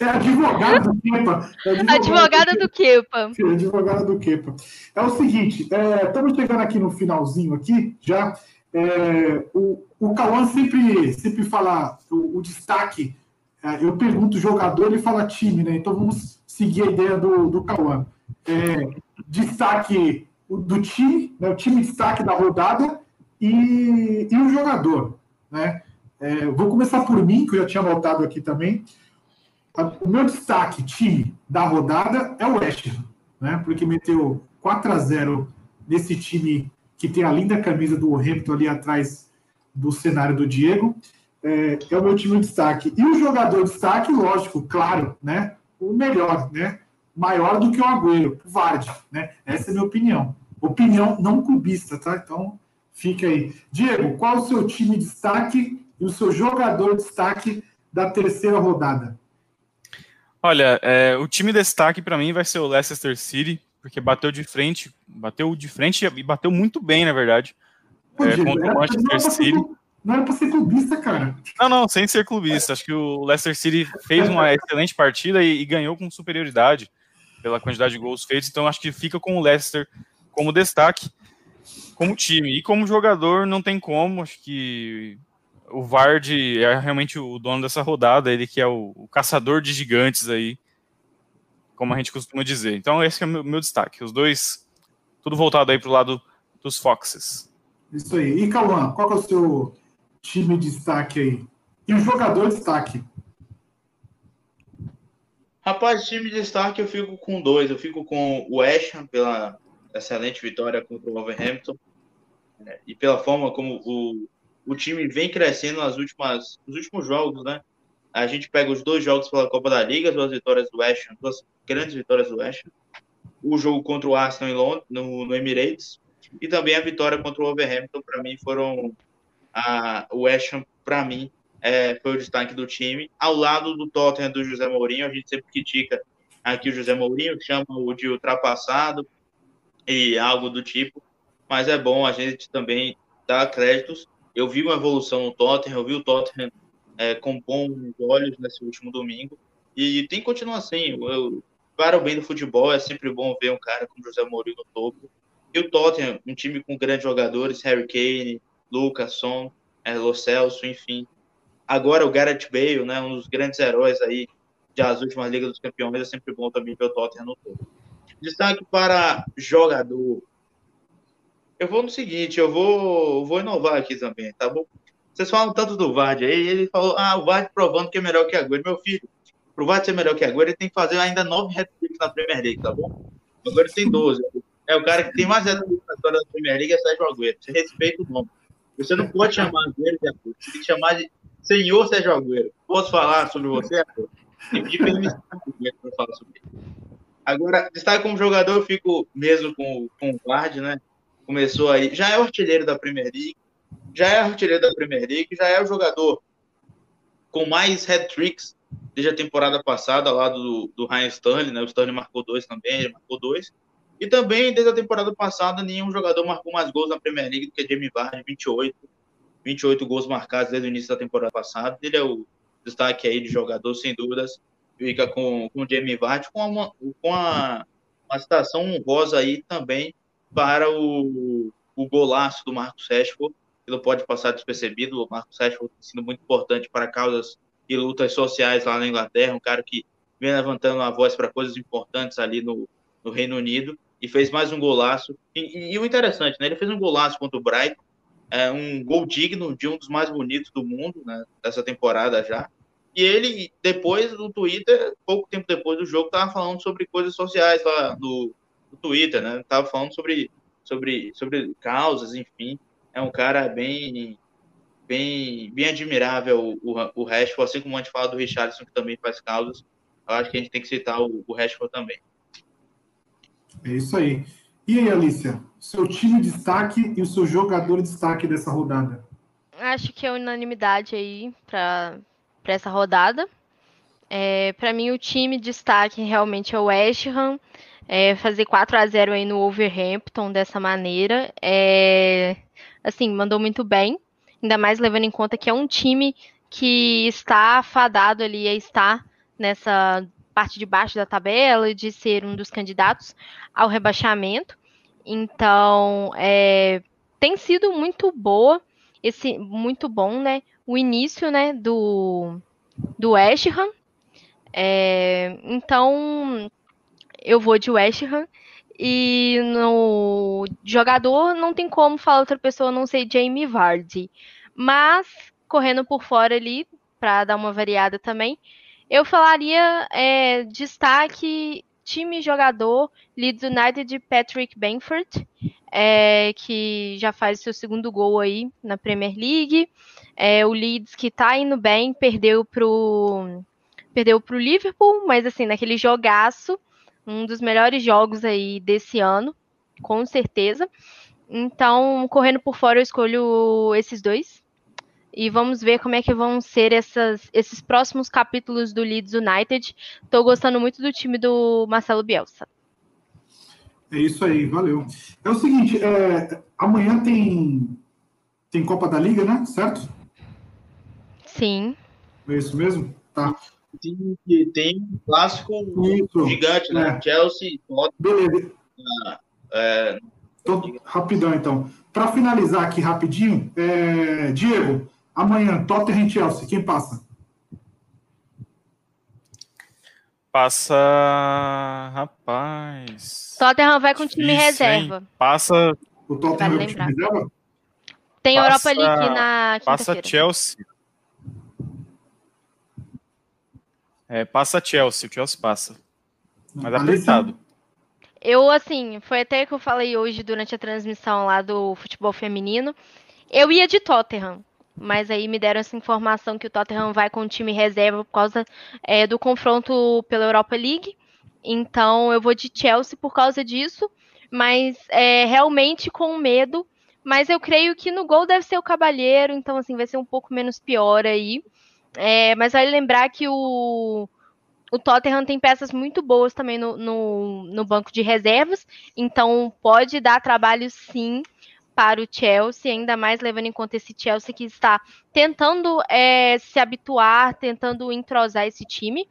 É advogado do Kepa. É advogada do Kepa. Advogada do Kepa. É o seguinte, é, estamos chegando aqui no finalzinho aqui, já. É, o, o Cauã sempre, sempre fala o, o destaque. É, eu pergunto jogador, ele fala time, né? Então vamos seguir a ideia do, do Cauã. É, destaque do time, né? o time destaque da rodada e, e o jogador. Né? É, vou começar por mim, que eu já tinha voltado aqui também. O meu destaque, time da rodada, é o West né? porque meteu 4 a 0 nesse time que tem a linda camisa do Hamilton ali atrás do cenário do Diego. É, é, o meu time de destaque. E o jogador de destaque, lógico, claro, né? O melhor, né? Maior do que o Agüero, o Vardy, né? Essa é a minha opinião. Opinião não clubista, tá? Então, fica aí. Diego, qual o seu time de destaque e o seu jogador de destaque da terceira rodada? Olha, é, o time de destaque para mim vai ser o Leicester City, porque bateu de frente, bateu de frente e bateu muito bem, na verdade. Pô, é, contra o Manchester City. não era para ser clubista, cara. Não, não, sem ser clubista. Acho que o Leicester City fez uma excelente partida e, e, ganhou com superioridade pela quantidade de gols feitos. Então acho que fica com o Leicester como destaque, como time. E como jogador, não tem como. Acho que o Vardy é realmente o dono dessa rodada, ele que é o, o caçador de gigantes aí como a gente costuma dizer. Então, esse é o meu, meu destaque. Os dois, tudo voltado aí para o lado dos Foxes. Isso aí. E Cauã, qual é o seu time de destaque aí? E o jogador de destaque? Rapaz, time de destaque eu fico com dois. Eu fico com o Asham pela excelente vitória contra o Wolverhampton né? e pela forma como o, o time vem crescendo nas últimas, nos últimos jogos, né? A gente pega os dois jogos pela Copa da Liga, as duas vitórias do West duas grandes vitórias do West. O jogo contra o Arsenal em Londres, no, no Emirates, e também a vitória contra o Wolverhampton, para mim, foram a, o West Ham, para mim, é, foi o destaque do time. Ao lado do Tottenham do José Mourinho, a gente sempre critica aqui o José Mourinho, chama o de ultrapassado e algo do tipo, mas é bom a gente também dar créditos. Eu vi uma evolução no Tottenham, eu vi o Tottenham é, com bons olhos nesse último domingo. E tem que continuar assim. Eu, para o bem do futebol, é sempre bom ver um cara como José Mourinho no topo. E o Tottenham, um time com grandes jogadores, Harry Kane, Lucas, Son, é, Lo Celso, enfim. Agora o Gareth Bale, né, um dos grandes heróis aí das últimas Ligas dos Campeões, é sempre bom também ver o Tottenham no topo. Destaque para jogador. Eu vou no seguinte, eu vou, vou inovar aqui também, tá bom? Vocês falam tanto do Vard aí, ele falou, ah, o Vard provando que é melhor que Agüero. Meu filho, pro Vard ser melhor que Agüero, ele tem que fazer ainda nove hat na Premier League, tá bom? O Agüero tem 12. É o cara que tem mais hat na história da Premier League, é Sérgio Agüero. Você respeita o nome. Você não pode chamar Agüero de Agüero. Você tem que chamar de Senhor Sérgio Agüero. Posso falar sobre você, Agüero? Tem que permissão para falar sobre ele. Agora, destaque como jogador, eu fico mesmo com, com o Vard, né? Começou aí, já é o artilheiro da Premier League, já é artilheiro da Premier League, já é o jogador com mais hat-tricks desde a temporada passada, lá do, do Ryan Stanley, né? O Stanley marcou dois também, ele marcou dois. E também, desde a temporada passada, nenhum jogador marcou mais gols na Premier League do que Jamie Vardy, 28. 28 gols marcados desde o início da temporada passada. Ele é o destaque aí de jogador, sem dúvidas. Fica com, com o Jamie Vardy, com, uma, com a, uma citação honrosa aí também para o, o golaço do Marcos Rashford, não pode passar despercebido. O Marcos Rashford tem sido muito importante para causas e lutas sociais lá na Inglaterra, um cara que vem levantando a voz para coisas importantes ali no, no, Reino Unido e fez mais um golaço. E, e, e, o interessante, né? Ele fez um golaço contra o Brighton, é, um gol digno de um dos mais bonitos do mundo, né? Dessa temporada já. E ele, depois no Twitter, pouco tempo depois do jogo, estava falando sobre coisas sociais lá no, no Twitter, né? Tava falando sobre, sobre, sobre causas, enfim é um cara bem bem bem admirável o, o Rashford, assim como a gente fala do Richardson, que também faz causas. eu acho que a gente tem que citar o, o Rashford também. É isso aí. E aí, Alicia, seu time de destaque e o seu jogador de destaque dessa rodada? Acho que é unanimidade aí para essa rodada. É, para mim, o time de destaque realmente é o West Ham. É, fazer 4 a 0 aí no Overhampton dessa maneira. É, assim, mandou muito bem. Ainda mais levando em conta que é um time que está afadado ali a estar nessa parte de baixo da tabela de ser um dos candidatos ao rebaixamento. Então, é, tem sido muito boa, esse muito bom, né? O início, né, do do West Ham. É, então, eu vou de West Ham. E no jogador não tem como falar outra pessoa não sei Jamie Vardy. Mas, correndo por fora ali, para dar uma variada também, eu falaria é, destaque time jogador Leeds United Patrick Benford, é, que já faz seu segundo gol aí na Premier League. É, o Leeds que tá indo bem, perdeu pro perdeu pro Liverpool, mas assim, naquele jogaço, um dos melhores jogos aí desse ano, com certeza. Então, correndo por fora, eu escolho esses dois. E vamos ver como é que vão ser essas, esses próximos capítulos do Leeds United. Estou gostando muito do time do Marcelo Bielsa. É isso aí, valeu. É o seguinte, é, amanhã tem, tem Copa da Liga, né? Certo? Sim. É isso mesmo? Tá. Tem, tem um clássico isso. gigante, né? É. Chelsea. Beleza. Ah, é... Tô, rapidão, então. Para finalizar aqui rapidinho, é, Diego, Amanhã, Tottenham e Chelsea, quem passa? Passa. Rapaz. Tottenham vai com time reserva. Hein? Passa. O Tottenham vai com time reserva? Tem passa, Europa League na Passa Chelsea. É, passa Chelsea, o Chelsea passa. Mas apertado. Eu, assim, foi até que eu falei hoje durante a transmissão lá do futebol feminino. Eu ia de Tottenham mas aí me deram essa informação que o Tottenham vai com o time reserva por causa é, do confronto pela Europa League. Então eu vou de Chelsea por causa disso, mas é, realmente com medo. Mas eu creio que no gol deve ser o Cabalheiro, então assim vai ser um pouco menos pior aí. É, mas vale lembrar que o, o Tottenham tem peças muito boas também no, no, no banco de reservas, então pode dar trabalho sim para o Chelsea, ainda mais levando em conta esse Chelsea que está tentando é, se habituar, tentando entrosar esse time.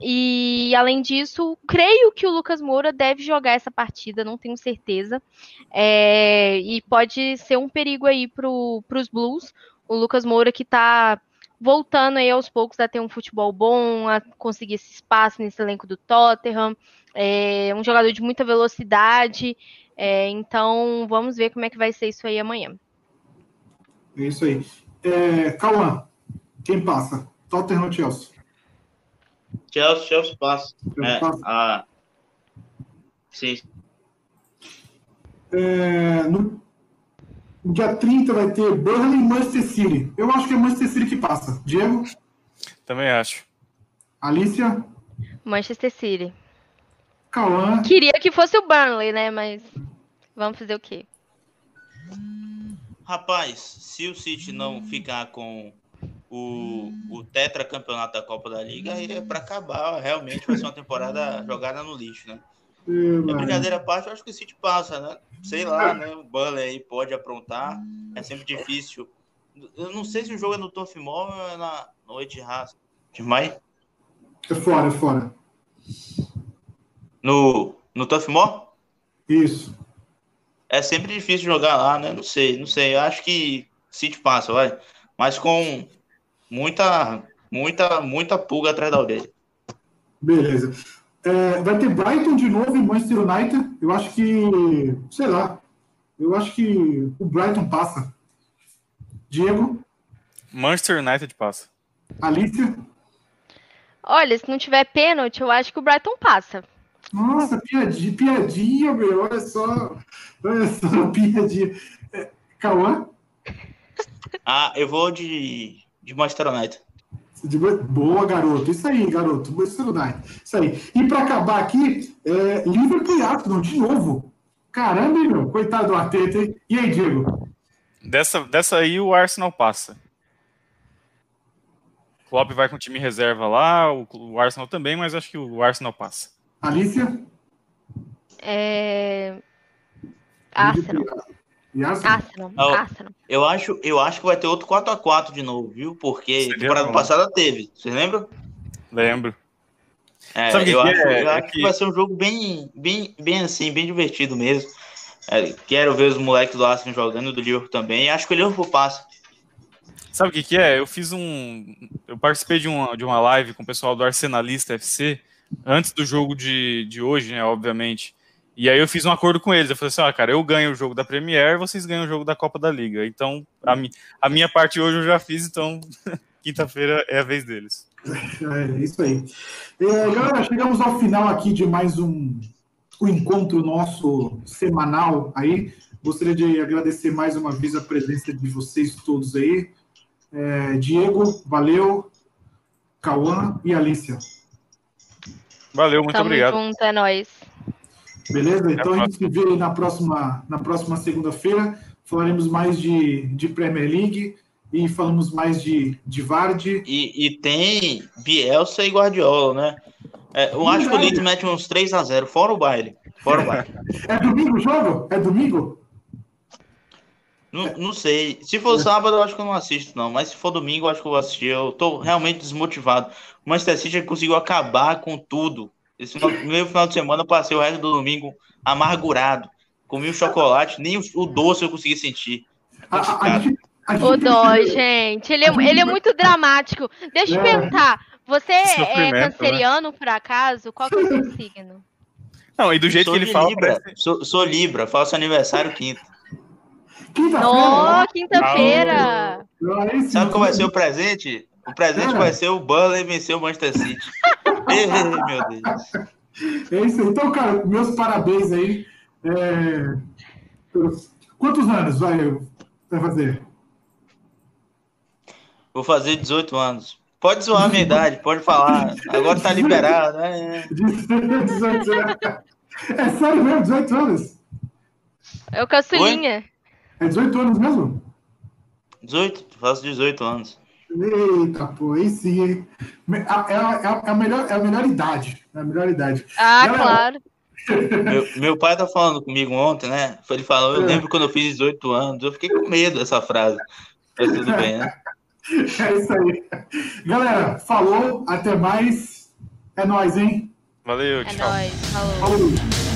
E além disso, creio que o Lucas Moura deve jogar essa partida, não tenho certeza. É, e pode ser um perigo aí para os Blues. O Lucas Moura que está voltando aí aos poucos a ter um futebol bom, a conseguir esse espaço nesse elenco do Tottenham. É um jogador de muita velocidade. É, então, vamos ver como é que vai ser isso aí amanhã. É isso aí. É, Cauã, quem passa? Tottenham ou Chelsea? Chelsea, Chelsea passa. Chelsea é, passa. A... Sim. É, no dia 30 vai ter Burnley e Manchester City. Eu acho que é Manchester City que passa. Diego? Também acho. Alicia? Manchester City. Cauã. Queria que fosse o Burnley, né? Mas vamos fazer o quê? Rapaz, se o City não ficar com o, o tetracampeonato da Copa da Liga, aí é para acabar. Realmente vai ser uma temporada jogada no lixo, né? É brincadeira à parte, eu acho que o City passa, né? Sei lá, né? O Burnley aí pode aprontar. É sempre difícil. Eu não sei se o jogo é no Turf Mall ou é na noite raça. Demais? É fora, é fora. No, no Tough More? Isso. É sempre difícil jogar lá, né? Não sei, não sei. Eu acho que City passa, vai. Mas com muita, muita, muita pulga atrás da orelha. Beleza. É, vai ter Brighton de novo em Manchester United. Eu acho que, sei lá, eu acho que o Brighton passa. Diego? Manchester United passa. Alicia? Olha, se não tiver pênalti, eu acho que o Brighton passa. Nossa, piadinha, piadinha, meu. Olha só. Olha só, piadinha. É, Cauã? Ah, eu vou de, de Manchester United. Boa, garoto. Isso aí, garoto. Isso aí. E para acabar aqui, é, Liverpool e Arsenal de novo. Caramba, hein, meu? Coitado do Arteta, hein? E aí, Diego? Dessa, dessa aí o Arsenal passa. O Klopp vai com o time reserva lá, o, o Arsenal também, mas acho que o Arsenal passa. Alicia? É... Arsenal. Arsenal? Arsenal. Arsenal. Eu acho, eu acho que vai ter outro 4x4 de novo, viu? Porque Seria temporada bom. passada teve. Vocês lembram? Lembro. É, Sabe eu que acho, é? eu É acho que... que- vai ser um jogo bem, bem, bem assim, bem divertido mesmo. É, quero ver os moleques do Arsenal jogando, do Liverpool também. E acho que o Liverpool passa. Sabe o que, que é? Eu fiz um. Eu participei de uma, de uma live com o pessoal do Arsenalista FC antes do jogo de, de hoje, né? Obviamente. E aí eu fiz um acordo com eles. Eu falei assim: ó, cara, eu ganho o jogo da Premier, vocês ganham o jogo da Copa da Liga. Então, a, mi, a minha parte hoje eu já fiz, então quinta-feira é a vez deles. É isso aí. É, galera, chegamos ao final aqui de mais um, um encontro nosso semanal aí. Gostaria de agradecer mais uma vez a presença de vocês todos aí. É, Diego, valeu. Cauã e Alicia. Valeu, muito Tamo obrigado. junto, é nóis. Beleza? Então a gente se vê aí na próxima, na próxima segunda-feira. Falaremos mais de, de Premier League e falamos mais de, de Vardy. E, e tem Bielsa e Guardiola, né? É, eu acho que o Leeds mete uns 3x0, fora o baile. Fora o baile. É domingo o jogo? É domingo? não, não sei. Se for sábado, eu acho que eu não assisto, não. Mas se for domingo, eu acho que eu vou assistir. Eu tô realmente desmotivado. O Manchester City conseguiu acabar com tudo. Esse meio final de semana, eu passei o resto do domingo amargurado. Comi o chocolate, nem o, o doce eu consegui sentir. A, a- a Complicado. gente-. Ele é, ele é muito dramático. Deixa eu É. perguntar. Você é né? canceriano, por acaso? Qual que é o seu signo? Não, e do jeito sou que ele fala, Libra. parece- Sou, sou Libra, faço aniversário quinta. Quinta-feira. Ó, quinta-feira. Sim. Sabe qual vai ser o presente? O presente É. vai ser o Burnley vencer o Manchester City. Meu Deus. É isso aí. Então, cara, meus parabéns aí. É, Quantos anos vai, vai fazer? Vou fazer 18 anos. Pode zoar a minha idade, pode falar. Agora tá liberado. É, é. 18 anos. É sério mesmo? 18 anos? É o caçulinha. É 18 anos mesmo? 18, faço 18 anos. Eita, pô, aí sim, É a, é é a melhor, é a melhor idade. É a melhor idade. Ah, Galera, claro. Meu, meu pai tá falando comigo ontem, né? Ele falou, eu É. lembro quando eu fiz 18 anos. Eu fiquei com medo dessa frase. Mas tudo bem, né? É isso aí. Galera, falou, até mais. É nóis, hein? Valeu, É tchau. nóis. Falou. Falou.